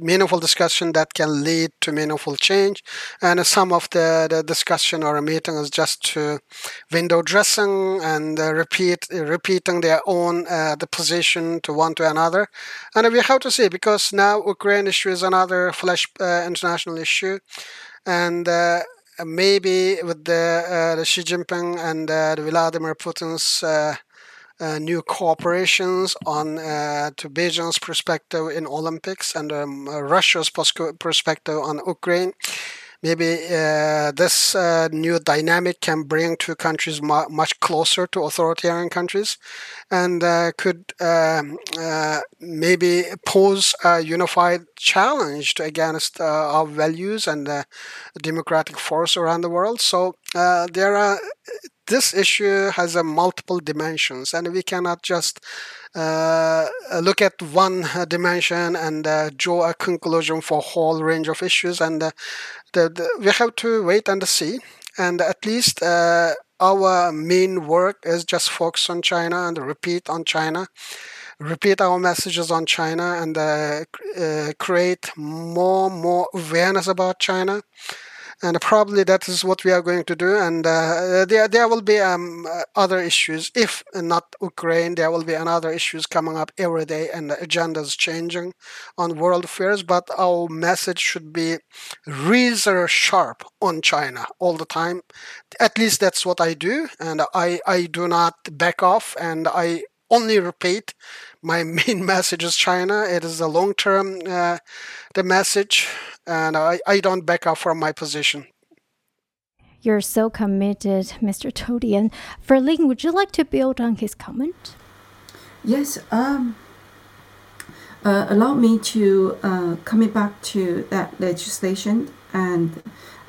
meaningful discussion that can lead to meaningful change. And some of the, the discussion or a meeting is just to window dressing and uh, repeat repeating their own uh, the position to one to another. And we have to see because now Ukraine issue is another flash uh, international issue, and maybe with the, uh, the Xi Jinping and uh, Vladimir Putin's uh, new cooperations on uh, to Beijing's perspective in Olympics and um, Russia's perspective on Ukraine. Maybe uh, this uh, new dynamic can bring two countries mu- much closer to authoritarian countries and uh, could um, uh, maybe pose a unified challenge to against our values and democratic force around the world. So there are this issue has a multiple dimensions and we cannot just uh, look at one dimension and uh, draw a conclusion for a whole range of issues. And uh, the, the, we have to wait and see. And at least uh, our main work is just focus on china and repeat on china repeat our messages on china and uh, uh, create more more awareness about china and probably that is what we are going to do. And uh, there, there will be um, other issues. If not Ukraine, there will be another issues coming up every day, and the agenda is changing on world affairs. But our message should be razor sharp on China all the time. At least that's what I do, and I I do not back off, and I only repeat my <laughs> main message is China. It is a long term uh, the message, and I, I don't back up from my position. You're so committed, Mr. Tohti. And for Ling, would you like to build on his comment? Yes. Um, uh, allow me to uh, coming back to that legislation, and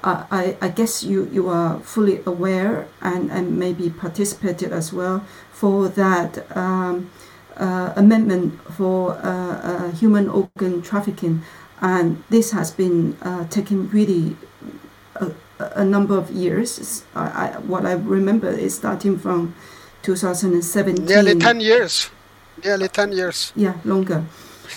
uh, I, I guess you, you are fully aware and, and maybe participated as well for that um, uh, amendment for uh, uh, human organ trafficking, and this has been taking really a, a, number of years. I, I, what I remember is starting from 2017. Nearly 10 years. Nearly 10 years. Yeah, longer.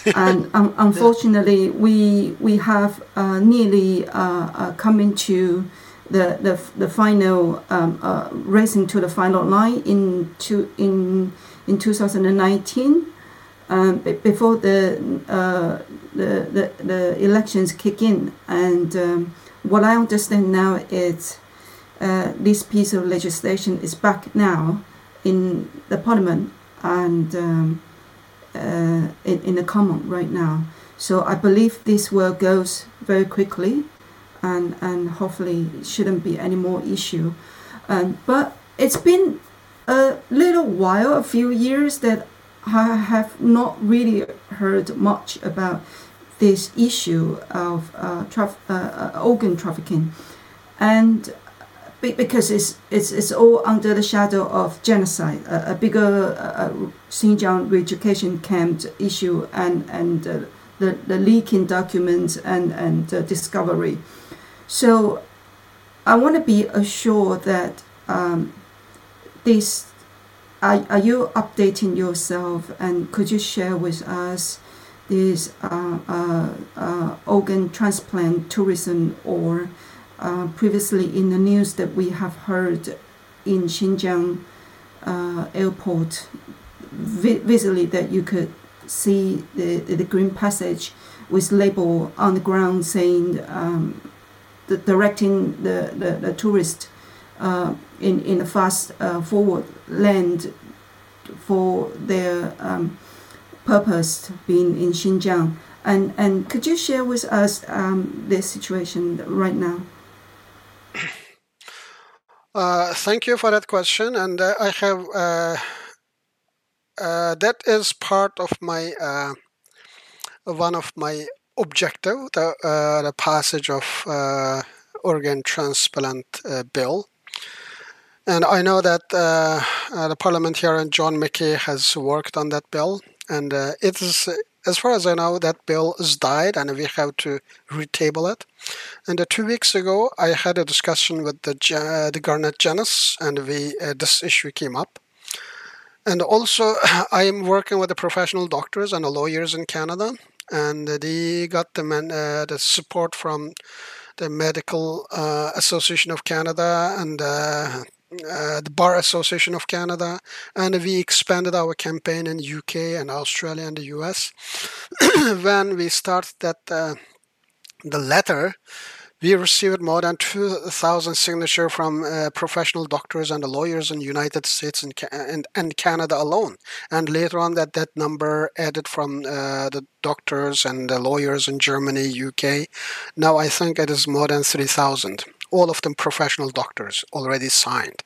<laughs> and um, unfortunately, we we have uh, nearly uh, uh, coming to the the, the final um, racing to the final line in to in in 2019 um, before the, uh, the, the, the elections kick in. And um, what I understand now is uh, this piece of legislation is back now in the parliament and um, uh, in, in the common right now. So I believe this will goes very quickly and, and hopefully shouldn't be any more issue. Um, but it's been a little while, a few years, that I have not really heard much about this issue of uh, traf- uh, uh organ trafficking. And because it's, it's, it's all under the shadow of genocide, a, a bigger uh, Xinjiang re-education camp issue and, and uh, the, the leaking documents and, and uh, discovery. So I want to be assured that um, this, are, are you updating yourself? And could you share with us this uh, uh, uh organ transplant tourism or uh, previously in the news that we have heard in Xinjiang uh, airport vi- visually that you could see the, the green passage with label on the ground saying um, the, directing the, the, the tourist uh, in, in a fast uh, forward land for their um, purpose being in Xinjiang. And, and could you share with us um, situation right now? Uh, thank you for that question, and uh, I have uh, uh that is part of my uh, one of my objective, the, uh, the passage of organ transplant bill. And I know that the parliamentarian John McKay has worked on that bill, and it is as far as I know, that bill has died and we have to retable it. And uh, two weeks ago, I had a discussion with the, uh, the Garnett Genuis, and we uh, this issue came up. And also, <coughs> I am working with the professional doctors and the lawyers in Canada, and they got the, man, uh, the support from the Medical uh, Association of Canada and uh, the Bar Association of Canada, and we expanded our campaign in UK and Australia and the US. <clears throat> when we started that uh, the letter, we received more than 2,000 signatures from uh, professional doctors and lawyers in the United States and, and, and, Canada alone. And later on, that, that number added from uh, the doctors and the lawyers in Germany, UK. Now I think it is more than 3,000 all of them professional doctors already signed.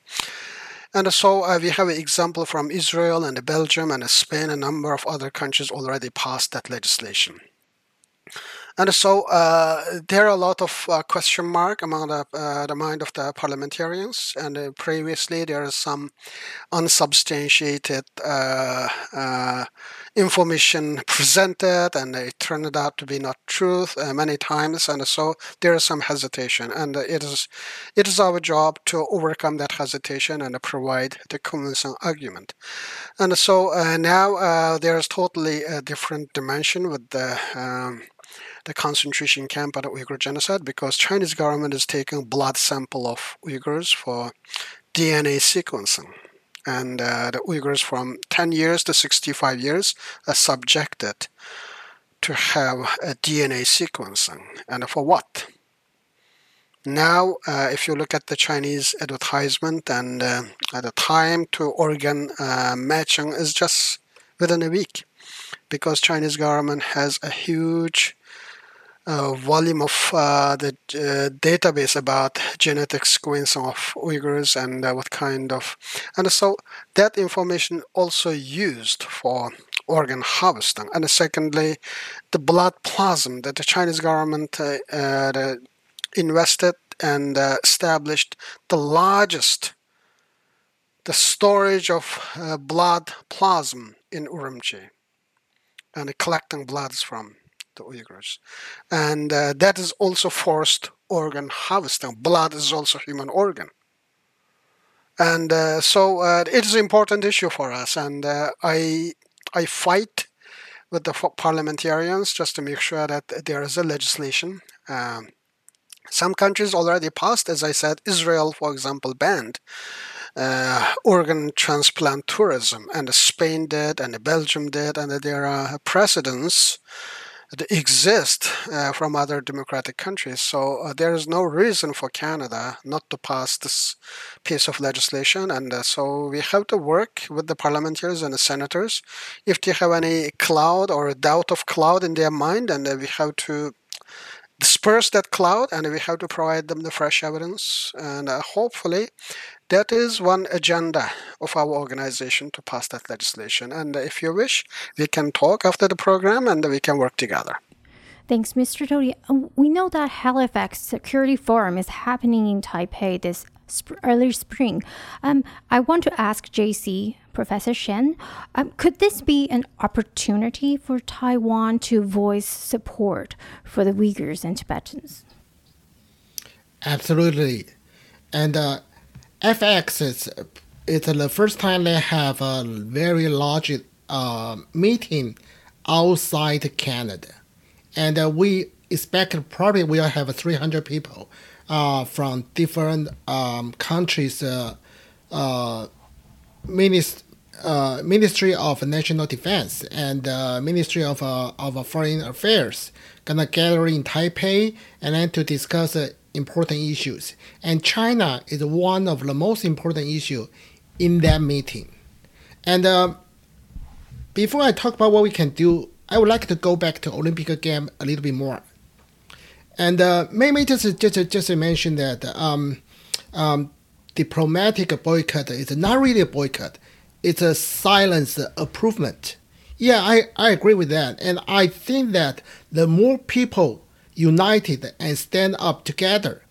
And so uh, we have an example from Israel and Belgium and Spain, a number of other countries already passed that legislation. And so uh, there are a lot of uh, question mark among the, uh, the mind of the parliamentarians. And uh, previously there is some unsubstantiated uh, uh, information <laughs> presented, and it turned out to be not truth many times. And so there is some hesitation, and it is it is our job to overcome that hesitation and provide the convincing argument. And so now there is totally a different dimension with the um, the concentration camp at Uyghur genocide because Chinese government is taking blood sample of Uyghurs for DNA sequencing. And uh, the Uyghurs from 10 years to 65 years are subjected to have a DNA sequencing. And for what? Now, uh, if you look at the Chinese advertisement and uh, at the time to organ uh, matching is just within a week because Chinese government has a huge volume of uh, the uh, database about genetic sequencing of Uyghurs and uh, what kind of, and so that information also used for organ harvesting. And secondly, the blood plasma that the Chinese government uh, uh, invested and established the largest the storage of blood plasma in Urumqi and collecting bloods from the Uyghurs. And uh, that is also forced organ harvesting. Blood is also human organ. And uh, so uh, it is an important issue for us. And uh, I, I fight with the parliamentarians just to make sure that there is a legislation. Um, some countries already passed, as I said, Israel, for example, banned uh, organ transplant tourism, and Spain did, and Belgium did, and there are precedents exist uh, from other democratic countries. So uh, there is no reason for Canada not to pass this piece of legislation. And uh, so we have to work with the parliamentarians and the senators. If they have any cloud or a doubt of cloud in their mind, and we have to disperse that cloud and we have to provide them the fresh evidence. And uh, hopefully that is one agenda of our organization to pass that legislation. And if you wish, we can talk after the program and we can work together. Thanks, Mr. Tohti. Uh, we know that Halifax Security Forum is happening in Taipei this sp- early spring. Um, I want to ask JC, Professor Shen, um, could this be an opportunity for Taiwan to voice support for the Uyghurs and Tibetans? Absolutely. And uh, FX is it's the first time they have a very large uh, meeting outside Canada. And uh, we expect probably we'll have 300 people uh, from different um, countries, uh, uh, minist- uh, Ministry of National Defense and uh, Ministry of, uh, of Foreign Affairs gonna gather in Taipei and then to discuss uh, important issues. And China is one of the most important issue in that meeting. And uh, before I talk about what we can do, I would like to go back to Olympic game a little bit more. And uh, maybe just just just mention that um, um, diplomatic boycott is not really a boycott; it's a silent improvement. Yeah, I, I agree with that, and I think that the more people united and stand up together,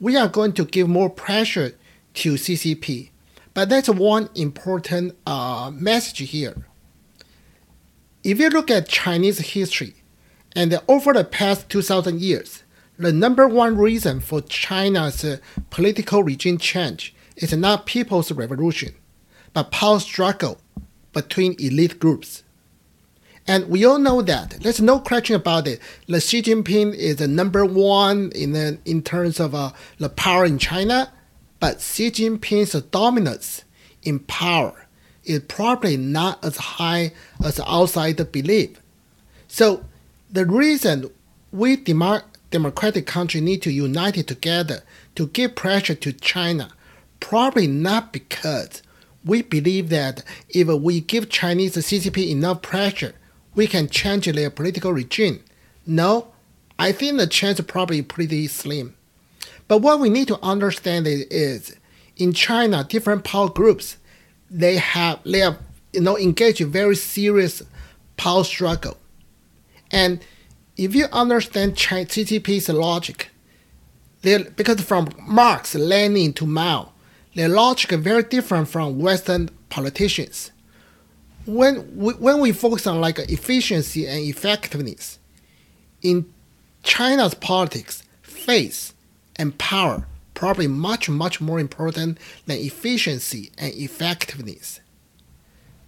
we are going to give more pressure to CCP. But that's one important uh, message here. If you look at Chinese history, and over the past 2,000 years, the number one reason for China's uh, political regime change is not people's revolution, but power struggle between elite groups. And we all know that. There's no question about it. The Xi Jinping is the number one in, the, in terms of uh, the power in China, but Xi Jinping's dominance in power is probably not as high as outsiders believe. So the reason we demo- democratic country need to unite together to give pressure to China, probably not because we believe that if we give Chinese CCP enough pressure, we can change their political regime. No, I think the chance probably pretty slim. But what we need to understand is, in China, different power groups, they have they you know engaged in very serious power struggle, and if you understand CCP's logic, because from Marx, Lenin to Mao, their logic is very different from Western politicians. When we, when we focus on like efficiency and effectiveness, in China's politics, faith and power probably much much more important than efficiency and effectiveness.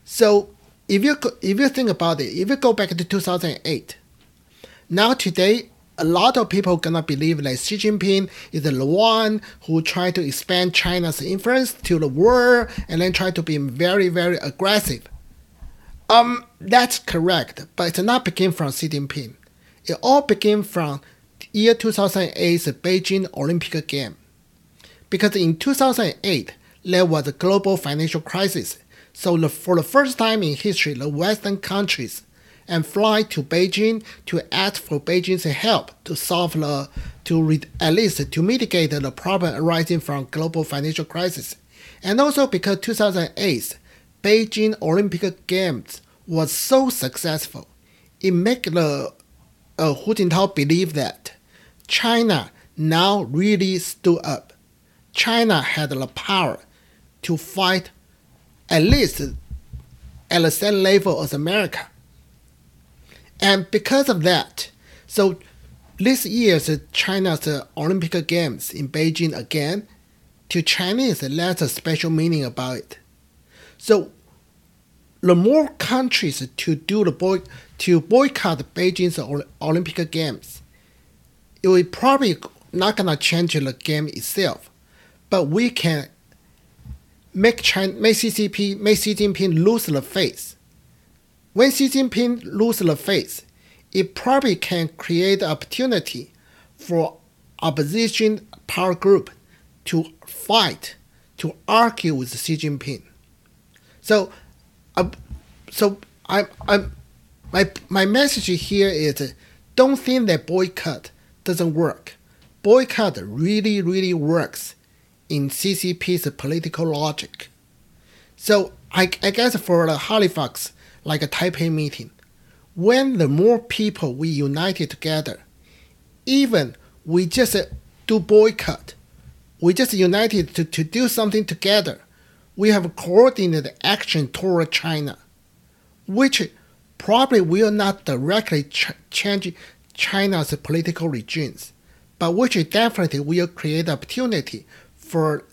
So if you if you think about it, if you go back to 2008 now today, a lot of people gonna believe that Xi Jinping is the one who tried to expand China's influence to the world and then try to be very, very aggressive. Um, that's correct, but it's not begin from Xi Jinping. It all began from year 2008's Beijing Olympic game. Because in 2008, there was a global financial crisis. So the, for the first time in history, the Western countries and fly to Beijing to ask for Beijing's help to solve the to re, at least to mitigate the problem arising from global financial crisis, and also because 2008 Beijing Olympic Games was so successful, it made the uh, Hu Jintao believe that China now really stood up. China had the power to fight at least at the same level as America. And because of that, so this year's China's uh, Olympic Games in Beijing again, to Chinese, uh, that's a special meaning about it. So the more countries uh, to do the boy to boycott Beijing's Olympic Games, it will probably not gonna change the game itself, but we can make China, make CCP, make Xi Jinping lose the face when Xi Jinping loses the face, it probably can create opportunity for opposition power group to fight, to argue with Xi Jinping. So, uh, so I, I, my, my message here is don't think that boycott doesn't work. Boycott really, really works in CCP's political logic. So I, I guess for the Halifax, like a Taipei meeting. When the more people we united together, even we just do boycott, we just united to, to do something together. We have coordinated action toward China, which probably will not directly ch- change China's political regimes, but which definitely will create opportunity for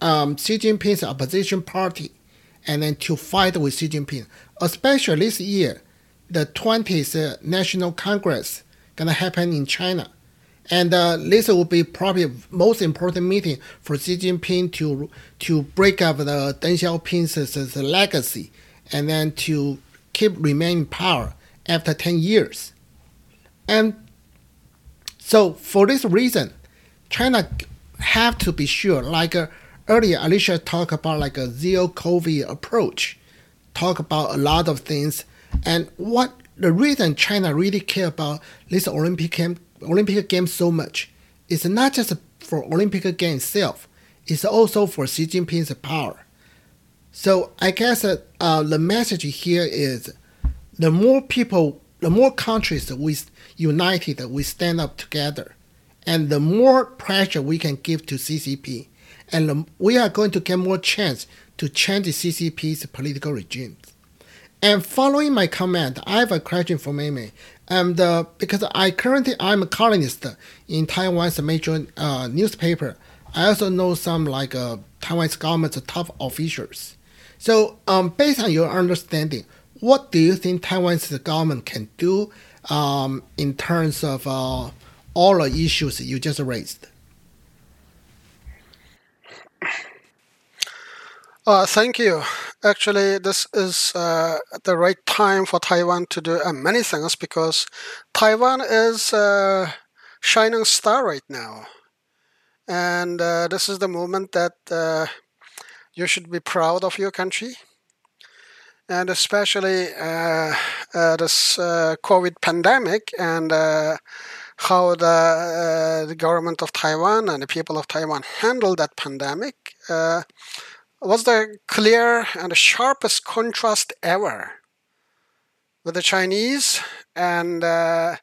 um, Xi Jinping's opposition party and then to fight with Xi Jinping. Especially this year, the 20th uh, National Congress gonna happen in China. And uh, this will be probably most important meeting for Xi Jinping to to break up the Deng Xiaoping's legacy and then to keep remaining power after 10 years. And so for this reason, China have to be sure, like uh, earlier Alicia talked about like a zero COVID approach, talk about a lot of things. And what the reason China really care about this Olympic game, Olympic Games so much is not just for Olympic game itself, it's also for Xi Jinping's power. So I guess uh, the message here is the more people, the more countries we united, we stand up together, and the more pressure we can give to CCP, and we are going to get more chance to change the CCP's political regime. And following my comment, I have a question for Mei And uh, because I currently I'm a columnist in Taiwan's major uh, newspaper, I also know some like uh, Taiwan's government's top officials. So, um, based on your understanding, what do you think Taiwan's government can do um, in terms of uh, all the issues you just raised? Uh, thank you. Actually, this is uh, the right time for Taiwan to do uh, many things because Taiwan is a shining star right now. And uh, this is the moment that uh, you should be proud of your country. And especially uh, this COVID pandemic and how the, the government of Taiwan and the people of Taiwan handled that pandemic was the clear and the sharpest contrast ever with the Chinese and uh,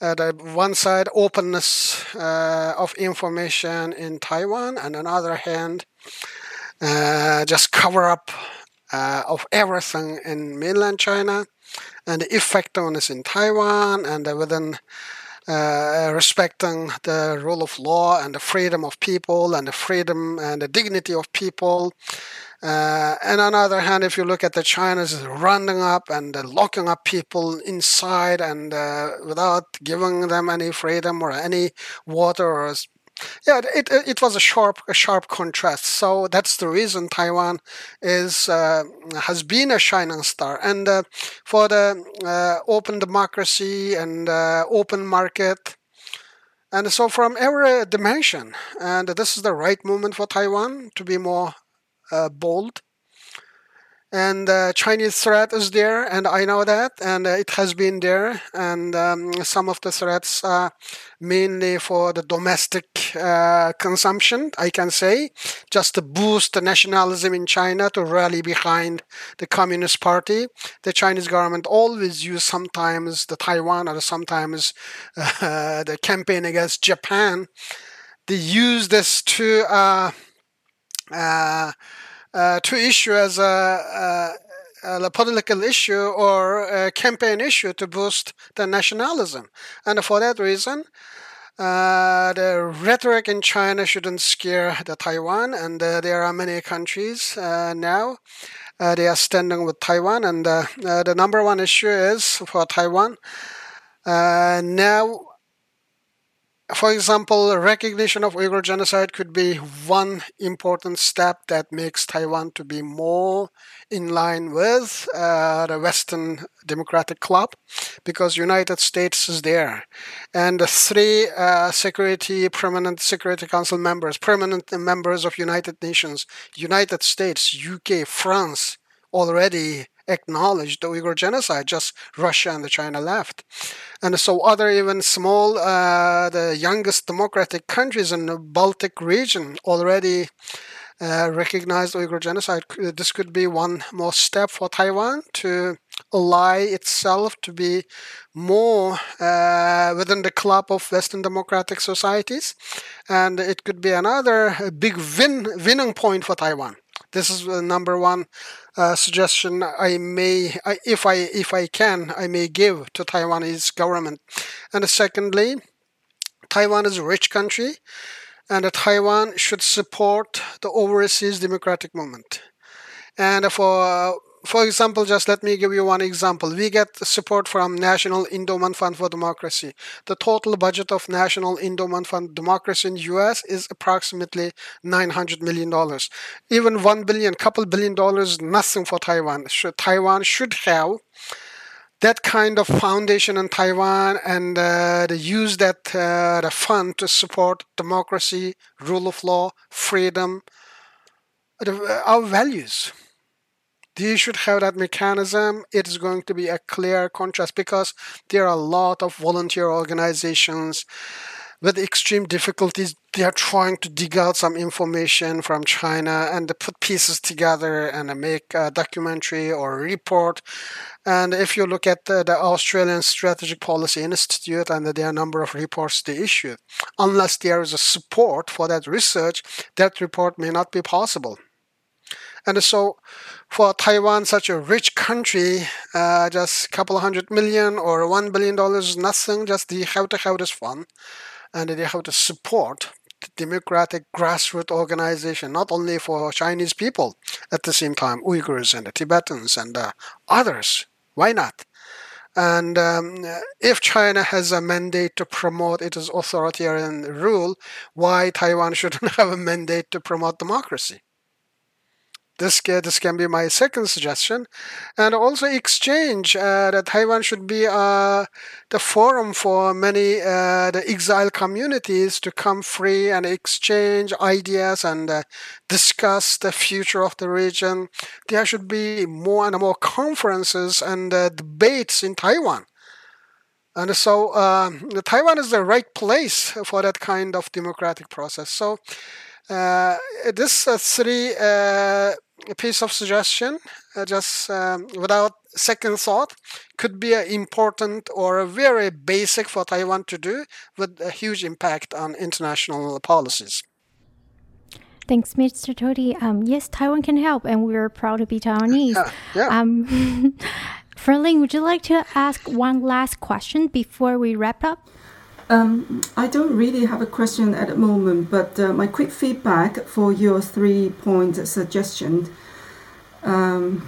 uh, the one side openness uh, of information in Taiwan, and on the other hand, uh, just cover up uh, of everything in mainland China and the effectiveness in Taiwan and within uh, respecting the rule of law and the freedom of people and the freedom and the dignity of people. Uh, and on the other hand, if you look at the China's rounding up and locking up people inside and uh, without giving them any freedom or any water or yeah, it, it was a sharp a sharp contrast. So that's the reason Taiwan is uh, has been a shining star, and uh, for the uh, open democracy and uh, open market, and so from every dimension, and this is the right moment for Taiwan to be more uh, bold and uh, Chinese threat is there, and I know that, and uh, it has been there, and um, some of the threats are mainly for the domestic uh, consumption, I can say, just to boost the nationalism in China to rally behind the Communist Party. The Chinese government always use sometimes the Taiwan or sometimes uh, <laughs> the campaign against Japan. They use this to uh, uh, uh, to issue as a, a, a, political issue or a campaign issue to boost the nationalism. And for that reason, uh, the rhetoric in China shouldn't scare the Taiwan, and uh, there are many countries uh, now. Uh, they are standing with Taiwan, and uh, the number one issue is for Taiwan. now, for example, recognition of Uyghur genocide could be one important step that makes Taiwan to be more in line with uh, the Western democratic club, because United States is there, and the three uh, security permanent Security Council members, permanent members of United Nations, United States, UK, France, already acknowledged the Uyghur genocide, just Russia and the China left. And so other even small, uh, the youngest democratic countries in the Baltic region already uh, recognized Uyghur genocide. This could be one more step for Taiwan to ally itself to be more uh, within the club of Western democratic societies, and it could be another big win winning point for Taiwan. This is the number one uh, suggestion I may, I, if I if I can, I may give to Taiwanese government. And secondly, Taiwan is a rich country, and Taiwan should support the overseas democratic movement. And for for example, just let me give you one example. We get support from National Endowment Fund for Democracy. The total budget of National Endowment Fund Democracy in US is approximately 900 million dollars. Even 1 billion, couple billion dollars, nothing for Taiwan. Should, Taiwan should have that kind of foundation in Taiwan and uh, use that uh, the fund to support democracy, rule of law, freedom, our values you should have that mechanism. It is going to be a clear contrast because there are a lot of volunteer organizations with extreme difficulties. They are trying to dig out some information from China and they put pieces together and make a documentary or a report. And if you look at the, the Australian Strategic Policy Institute and there are number of reports they issue, unless there is a support for that research, that report may not be possible. And so for Taiwan, such a rich country, uh, just a couple of hundred million or one billion dollars nothing. Just they have to have this fund, and they have to support the democratic grassroots organization, not only for Chinese people, at the same time Uyghurs and the Tibetans and uh, others. Why not? And um, if China has a mandate to promote its authoritarian rule, why Taiwan shouldn't <laughs> have a mandate to promote democracy? This can, this can be my second suggestion. And also exchange uh, that Taiwan should be uh, the forum for many uh, the exile communities to come free and exchange ideas and uh, discuss the future of the region. There should be more and more conferences and uh, debates in Taiwan. And so um, Taiwan is the right place for that kind of democratic process. So uh, this three uh, piece of suggestion, uh, just um, without second thought, could be an important or a very basic for Taiwan to do with a huge impact on international policies. Thanks, Mr. Tohti. Um, yes, Taiwan can help, and we're proud to be Taiwanese. Yeah. yeah. Um, <laughs> Ferling, would you like to ask one last question before we wrap up? Um, I don't really have a question at the moment, but uh, my quick feedback for your three point suggestion. Um,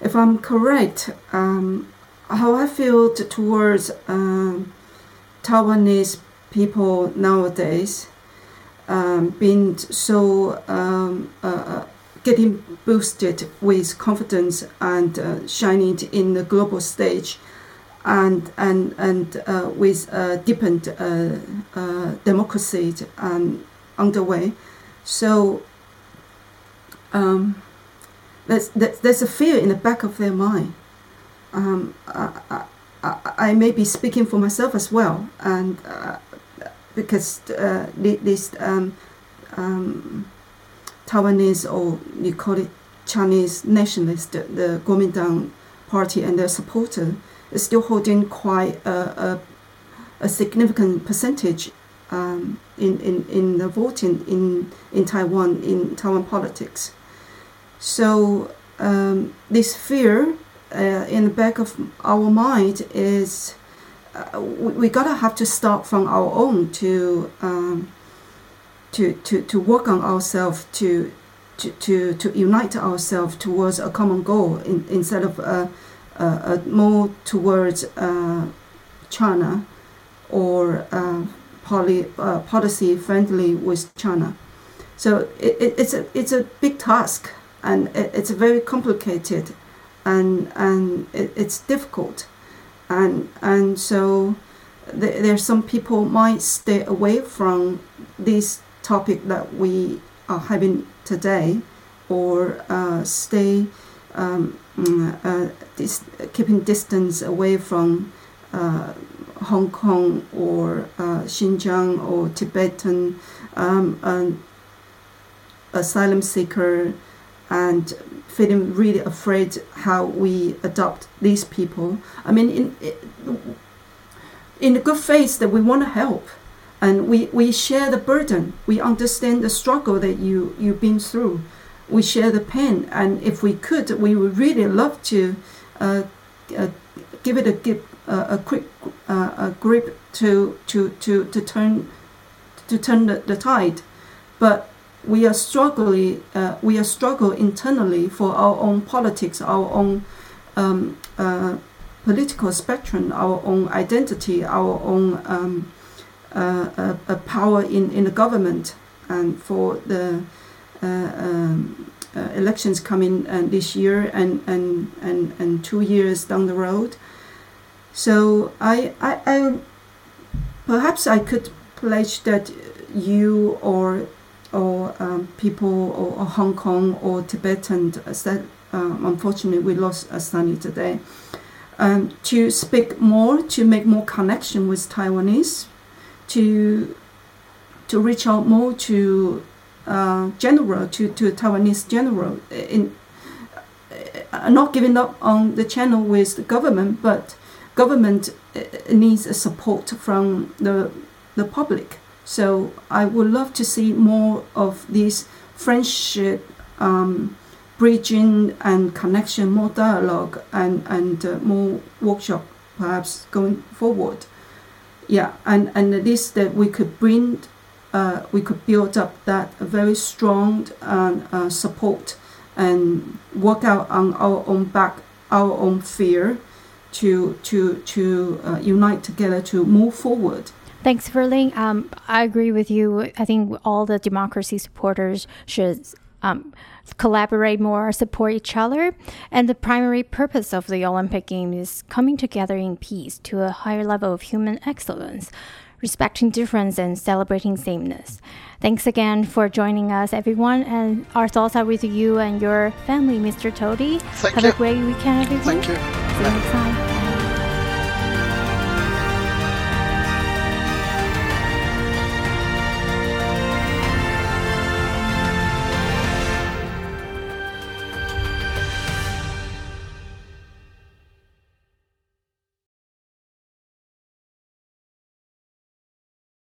if I'm correct, um, how I feel towards um, Taiwanese people nowadays um, being so um, uh, uh, getting boosted with confidence and uh, shining in the global stage and and and uh, with deepened uh, uh, democracy um, underway. So um, there's, there's a fear in the back of their mind. Um, I, I, I, may be speaking for myself as well, and uh, because uh, this um, um, Taiwanese or you call it Chinese nationalist, the Kuomintang party and their supporter is still holding quite a, a, a significant percentage um, in, in, in the voting in, in Taiwan, in Taiwan politics. So um, this fear uh, in the back of our mind is uh, we, we, gotta have to start from our own to um, to, to, to work on ourselves to, to, to, to unite ourselves towards a common goal in, instead of uh, uh, more towards uh, China or uh, poly, uh, policy friendly with China. So it, it, it's a it's a big task and it, it's very complicated and and it, it's difficult and and so th- there's some people might stay away from this topic that we are having today or uh, stay um, uh, dis- keeping distance away from uh, Hong Kong or uh, Xinjiang or Tibetan um, asylum seeker and feeling really afraid how we adopt these people. I mean, in in the good faith that we want to help, and we, we share the burden. We understand the struggle that you you've been through. We share the pain, and if we could, we would really love to uh, uh, give it a give, uh, a quick uh, a grip to to to to turn to turn the, the tide, but we are struggling uh, we are struggle internally for our own politics, our own um, political spectrum, our own identity, our own um, uh, uh, power in, in the government, and for the um, uh, elections coming this year and, and, and, and two years down the road. So I, I, I perhaps I could pledge that you or or um, people or, or, Hong Kong or Tibetan that um, unfortunately we lost a Sunny today um, to speak more to make more connection with Taiwanese to to reach out more to uh, general to, to Taiwanese general in uh, not giving up on the channel with the government but government uh, needs a support from the the public so I would love to see more of this friendship, um, bridging and connection, more dialogue and, and uh, more workshop perhaps going forward. Yeah, and, and at least that we could bring, uh, we could build up that very strong uh, support and work out on our own back, our own fear to, to, to uh, unite together to move forward. Thanks, Verling. Um, I agree with you. I think all the democracy supporters should um, collaborate more, support each other. And the primary purpose of the Olympic Games is coming together in peace to a higher level of human excellence, respecting difference and celebrating sameness. Thanks again for joining us, everyone. And our thoughts are with you and your family, Mr. Tohti. Thank Have you. a great weekend, everyone. Thank you. See you next time.